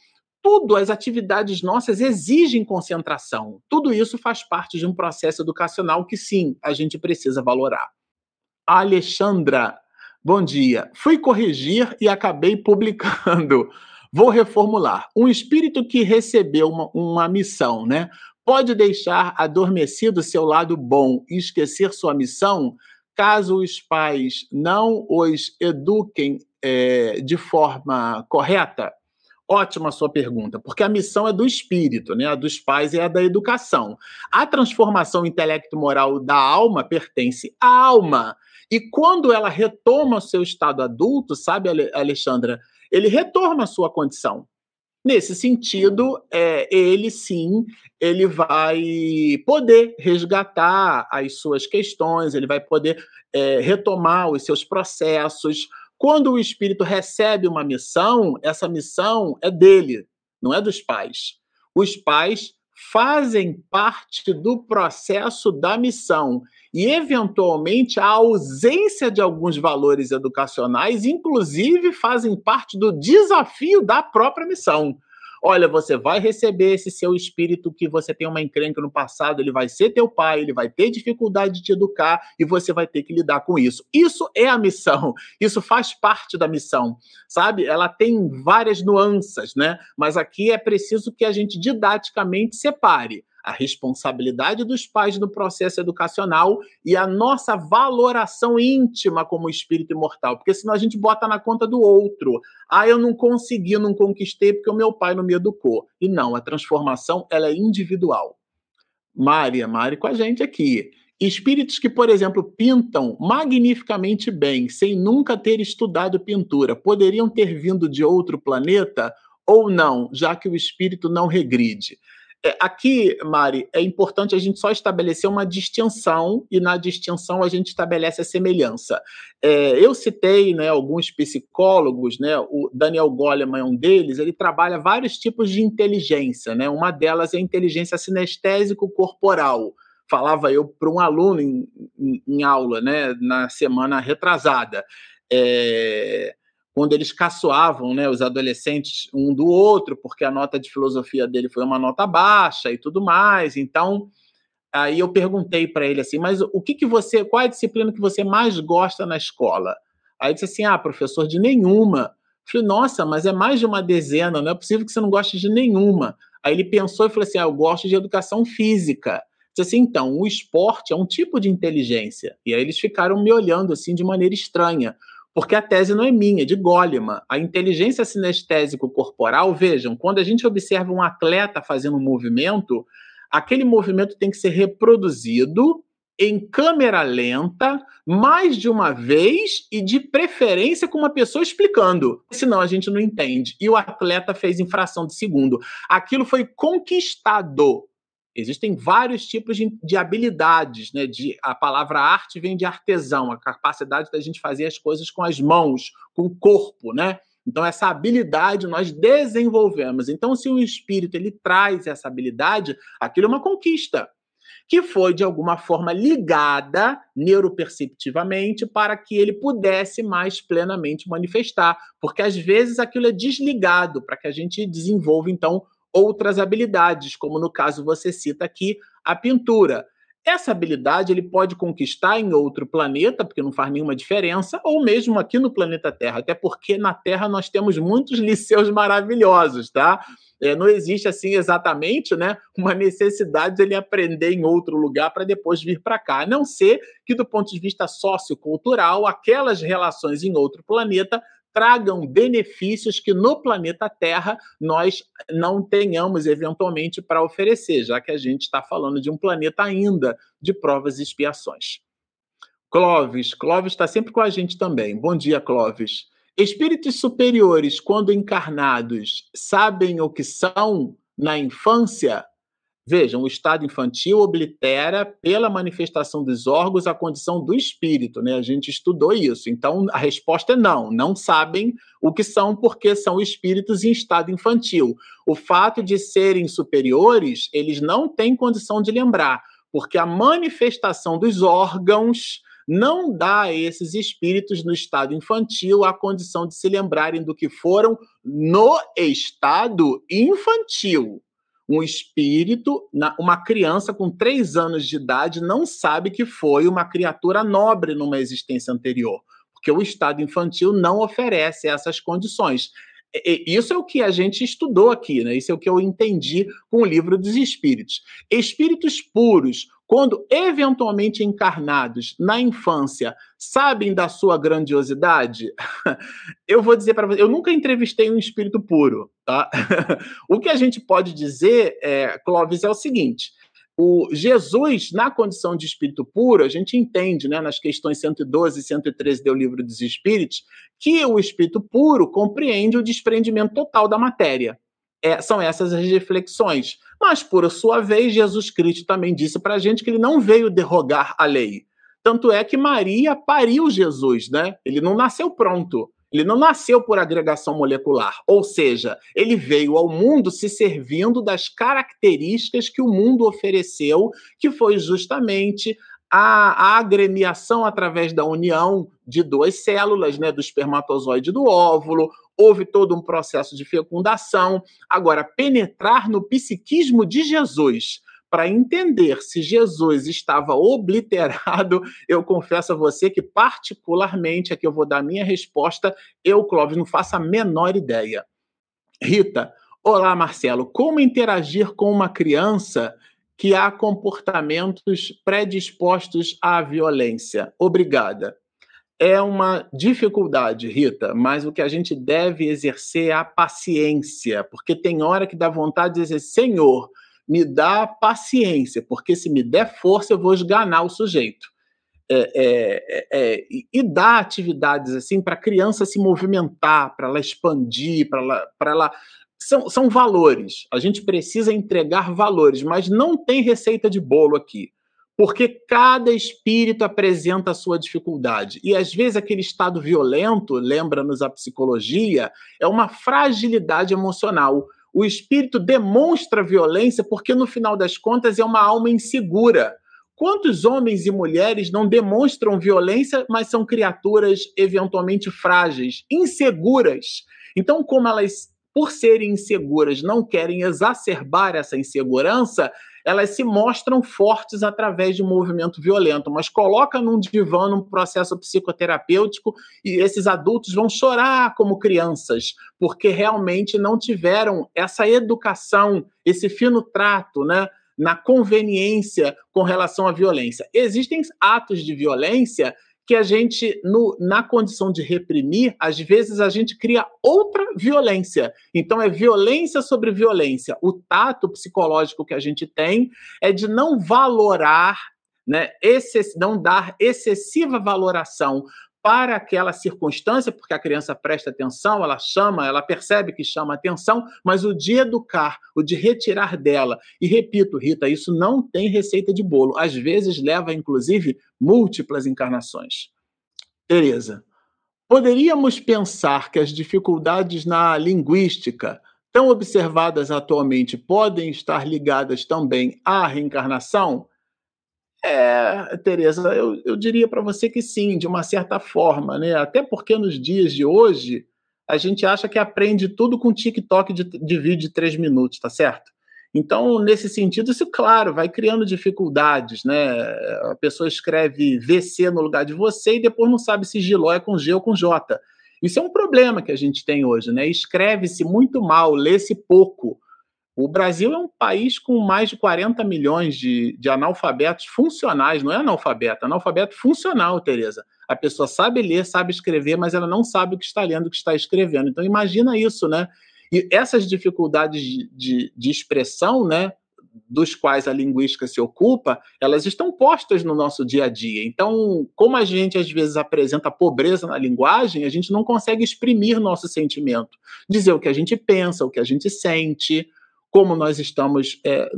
tudo, as atividades nossas exigem concentração. Tudo isso faz parte de um processo educacional que sim, a gente precisa valorar. Alexandra, bom dia. Fui corrigir e acabei publicando. Vou reformular. Um espírito que recebeu uma, uma missão, né? Pode deixar adormecido seu lado bom e esquecer sua missão caso os pais não os eduquem é, de forma correta? Ótima a sua pergunta, porque a missão é do espírito, né? A dos pais é a da educação. A transformação intelecto-moral da alma pertence à alma. E quando ela retoma o seu estado adulto, sabe, Alexandra, ele retorna à sua condição. Nesse sentido, é, ele sim, ele vai poder resgatar as suas questões, ele vai poder é, retomar os seus processos, quando o espírito recebe uma missão, essa missão é dele, não é dos pais. Os pais fazem parte do processo da missão e, eventualmente, a ausência de alguns valores educacionais, inclusive, fazem parte do desafio da própria missão. Olha, você vai receber esse seu espírito que você tem uma encrenca no passado, ele vai ser teu pai, ele vai ter dificuldade de te educar e você vai ter que lidar com isso. Isso é a missão, isso faz parte da missão, sabe? Ela tem várias nuances, né? Mas aqui é preciso que a gente didaticamente separe a responsabilidade dos pais no processo educacional e a nossa valoração íntima como espírito imortal, porque senão a gente bota na conta do outro. Ah, eu não consegui, não conquistei porque o meu pai não me educou. E não, a transformação ela é individual. Mária, Mari com a gente aqui. Espíritos que, por exemplo, pintam magnificamente bem, sem nunca ter estudado pintura, poderiam ter vindo de outro planeta ou não, já que o espírito não regride. É, aqui, Mari, é importante a gente só estabelecer uma distinção e na distinção a gente estabelece a semelhança. É, eu citei né, alguns psicólogos, né, o Daniel Goleman é um deles, ele trabalha vários tipos de inteligência. Né, uma delas é a inteligência sinestésico-corporal. Falava eu para um aluno em, em, em, aula né, na semana retrasada. É, quando eles caçoavam, né, os adolescentes um do outro, porque a nota de filosofia dele foi uma nota baixa e tudo mais. Então, aí eu perguntei para ele assim, mas o que que você, qual é a disciplina que você mais gosta na escola? Aí ele disse assim, ah, professor, de nenhuma. Eu falei, nossa, mas é mais de uma dezena, não é possível que você não goste de nenhuma. Aí ele pensou e falou assim, ah, eu gosto de educação física. Eu disse assim, então, o esporte é um tipo de inteligência. E aí eles ficaram me olhando assim de maneira estranha porque a tese não é minha, é de Goleman. A inteligência sinestésico-corporal, vejam, quando a gente observa um atleta fazendo um movimento, aquele movimento tem que ser reproduzido em câmera lenta, mais de uma vez e de preferência com uma pessoa explicando. Senão a gente não entende. E o atleta fez infração de segundo. Aquilo foi conquistado Existem vários tipos de, de, habilidades, né? De, a palavra arte vem de artesão, a capacidade da gente fazer as coisas com as mãos, com o corpo, né? Então essa habilidade nós desenvolvemos. Então se o espírito ele traz essa habilidade, aquilo é uma conquista que foi de alguma forma ligada neuroperceptivamente para que ele pudesse mais plenamente manifestar, porque às vezes aquilo é desligado para que a gente desenvolva então outras habilidades, como no caso você cita aqui a pintura. Essa habilidade ele pode conquistar em outro planeta, porque não faz nenhuma diferença, ou mesmo aqui no planeta Terra, até porque na Terra nós temos muitos liceus maravilhosos, tá? É, não existe assim exatamente, né, uma necessidade de ele aprender em outro lugar para depois vir para cá, a não ser que do ponto de vista sociocultural, aquelas relações em outro planeta tragam benefícios que no planeta Terra nós não tenhamos eventualmente para oferecer, já que a gente está falando de um planeta ainda de provas e expiações. Clóvis, Clóvis está sempre com a gente também. Bom dia, Clóvis. Espíritos superiores, quando encarnados, sabem o que são na infância? Vejam, o estado infantil oblitera, pela manifestação dos órgãos, a condição do espírito, né? A gente estudou isso. Então, a resposta é não. Não sabem o que são, porque são espíritos em estado infantil. O fato de serem superiores, eles não têm condição de lembrar, porque a manifestação dos órgãos não dá a esses espíritos no estado infantil a condição de se lembrarem do que foram no estado infantil um espírito, uma criança com três anos de idade não sabe que foi uma criatura nobre numa existência anterior, porque o estado infantil não oferece essas condições. isso é o que a gente estudou aqui, né? Isso é o que eu entendi com o livro dos espíritos. Espíritos puros, quando eventualmente encarnados na infância, sabem da sua grandiosidade? [laughs] eu vou dizer para você, eu nunca entrevistei um espírito puro, tá? [laughs] o que a gente pode dizer, é, Clóvis, é o seguinte: o Jesus, na condição de espírito puro, a gente entende, né, nas questões 112 e 113 do Livro dos Espíritos, que o espírito puro compreende o desprendimento total da matéria. É, são essas as reflexões. Mas, por sua vez, Jesus Cristo também disse para a gente que ele não veio derrogar a lei. Tanto é que Maria pariu Jesus, né? Ele não nasceu pronto. Ele não nasceu por agregação molecular, ou seja, ele veio ao mundo se servindo das características que o mundo ofereceu, que foi justamente a, a agremiação através da união de duas células, né, do espermatozoide e do óvulo, houve todo um processo de fecundação. Agora, penetrar no psiquismo de Jesus para entender se Jesus estava obliterado, [laughs] eu confesso a você que, particularmente, aqui eu vou dar minha resposta, eu, Clóvis, não faço a menor ideia. Rita, olá, Marcelo. Como interagir com uma criança que há comportamentos predispostos à violência? Obrigada. É uma dificuldade, Rita, mas o que a gente deve exercer é a paciência, porque tem hora que dá vontade de dizer, Senhor, me dá paciência, porque se me der força, eu vou esganar o sujeito. É, é, é, e dar atividades assim para a criança se movimentar, para ela expandir, para ela, ela. São, são valores. A gente precisa entregar valores, mas não tem receita de bolo aqui. Porque cada espírito apresenta a sua dificuldade. E às vezes aquele estado violento, lembra-nos a psicologia, é uma fragilidade emocional o espírito demonstra violência porque, no final das contas, é uma alma insegura. Quantos homens e mulheres não demonstram violência, mas são criaturas eventualmente frágeis, inseguras? Então, como elas, por serem inseguras, não querem exacerbar essa insegurança, elas se mostram fortes através de um movimento violento, mas coloca num divã, num processo psicoterapêutico, e esses adultos vão chorar como crianças, porque realmente não tiveram essa educação, esse fino trato, né? Na conveniência com relação à violência. Existem atos de violência que a gente, no, na condição de reprimir, às vezes a gente cria outra violência. Então, é violência sobre violência. O tato psicológico que a gente tem é de não valorar, né, não dar excessiva valoração para aquela circunstância, porque a criança presta atenção, ela chama, ela percebe que chama atenção, mas o de educar, o de retirar dela. E repito, Rita, isso não tem receita de bolo. Às vezes leva, inclusive, múltiplas encarnações. Tereza, poderíamos pensar que as dificuldades na linguística, tão observadas atualmente, podem estar ligadas também à reencarnação? É, Tereza, eu, eu diria para você que sim, de uma certa forma, né? Até porque nos dias de hoje a gente acha que aprende tudo com TikTok de, de vídeo de três minutos, tá certo? Então, nesse sentido, isso, claro, vai criando dificuldades, né? A pessoa escreve VC no lugar de você e depois não sabe se Giló é com G ou com J. Isso é um problema que a gente tem hoje, né? Escreve-se muito mal, lê-se pouco. O Brasil é um país com mais de 40 milhões de, de analfabetos funcionais, não é analfabeto, é analfabeto funcional, Tereza. A pessoa sabe ler, sabe escrever, mas ela não sabe o que está lendo, o que está escrevendo. Então imagina isso, né? E essas dificuldades de, de, de expressão, né, dos quais a linguística se ocupa, elas estão postas no nosso dia a dia. Então, como a gente às vezes apresenta pobreza na linguagem, a gente não consegue exprimir nosso sentimento, dizer o que a gente pensa, o que a gente sente, como nós estamos, é,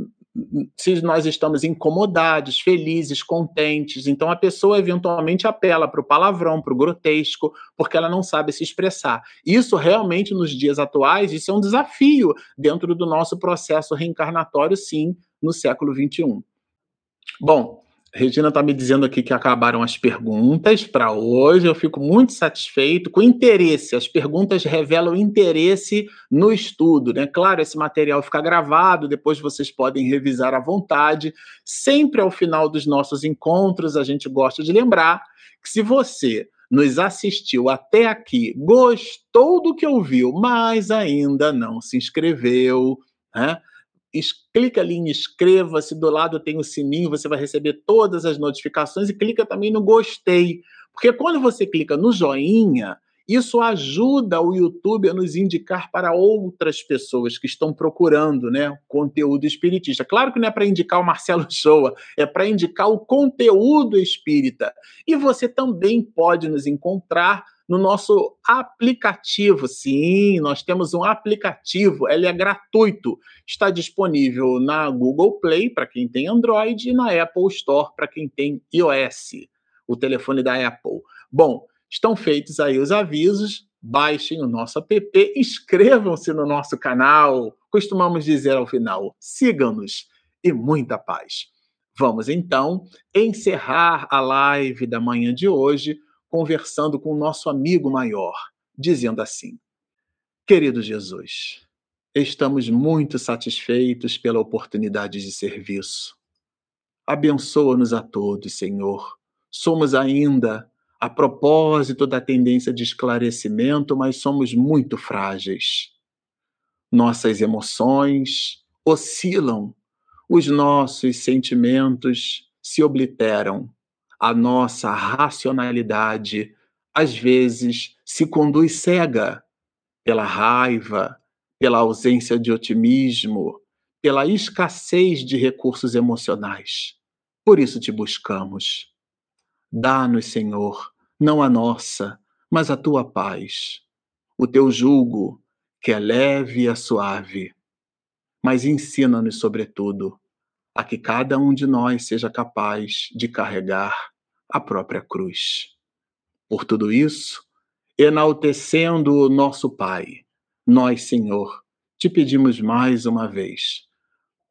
se nós estamos incomodados, felizes, contentes. Então a pessoa eventualmente apela para o palavrão, para o grotesco, porque ela não sabe se expressar. Isso realmente nos dias atuais, isso é um desafio dentro do nosso processo reencarnatório, sim, no século XXI. Bom, Regina está me dizendo aqui que acabaram as perguntas para hoje. Eu fico muito satisfeito com interesse. As perguntas revelam interesse no estudo, né? Claro, esse material fica gravado, depois vocês podem revisar à vontade. Sempre ao final dos nossos encontros, a gente gosta de lembrar que se você nos assistiu até aqui, gostou do que ouviu, mas ainda não se inscreveu, né? Clica ali em inscreva-se, do lado tem o sininho, você vai receber todas as notificações e clica também no gostei. Porque quando você clica no joinha, isso ajuda o YouTube a nos indicar para outras pessoas que estão procurando né, conteúdo espiritista. Claro que não é para indicar o Marcelo [laughs] Shoa, é para indicar o conteúdo espírita. E você também pode nos encontrar no nosso aplicativo. Sim, nós temos um aplicativo, ele é gratuito. Está disponível na Google Play para quem tem Android e na Apple Store para quem tem iOS, o telefone da Apple. Bom, estão feitos aí os avisos. Baixem o nosso app, inscrevam-se no nosso canal. Costumamos dizer ao final: sigam-nos e muita paz. Vamos então encerrar a live da manhã de hoje conversando com o nosso amigo maior, dizendo assim: Querido Jesus, estamos muito satisfeitos pela oportunidade de serviço. Abençoa-nos a todos, Senhor. Somos ainda a propósito da tendência de esclarecimento, mas somos muito frágeis. Nossas emoções oscilam, os nossos sentimentos se obliteram a nossa racionalidade às vezes se conduz cega pela raiva, pela ausência de otimismo, pela escassez de recursos emocionais. Por isso te buscamos. Dá-nos, Senhor, não a nossa, mas a tua paz, o teu jugo, que é leve e suave. Mas ensina-nos, sobretudo, a que cada um de nós seja capaz de carregar a própria cruz. Por tudo isso, enaltecendo o nosso Pai, nós, Senhor, te pedimos mais uma vez,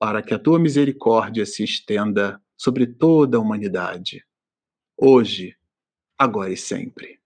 para que a tua misericórdia se estenda sobre toda a humanidade, hoje, agora e sempre.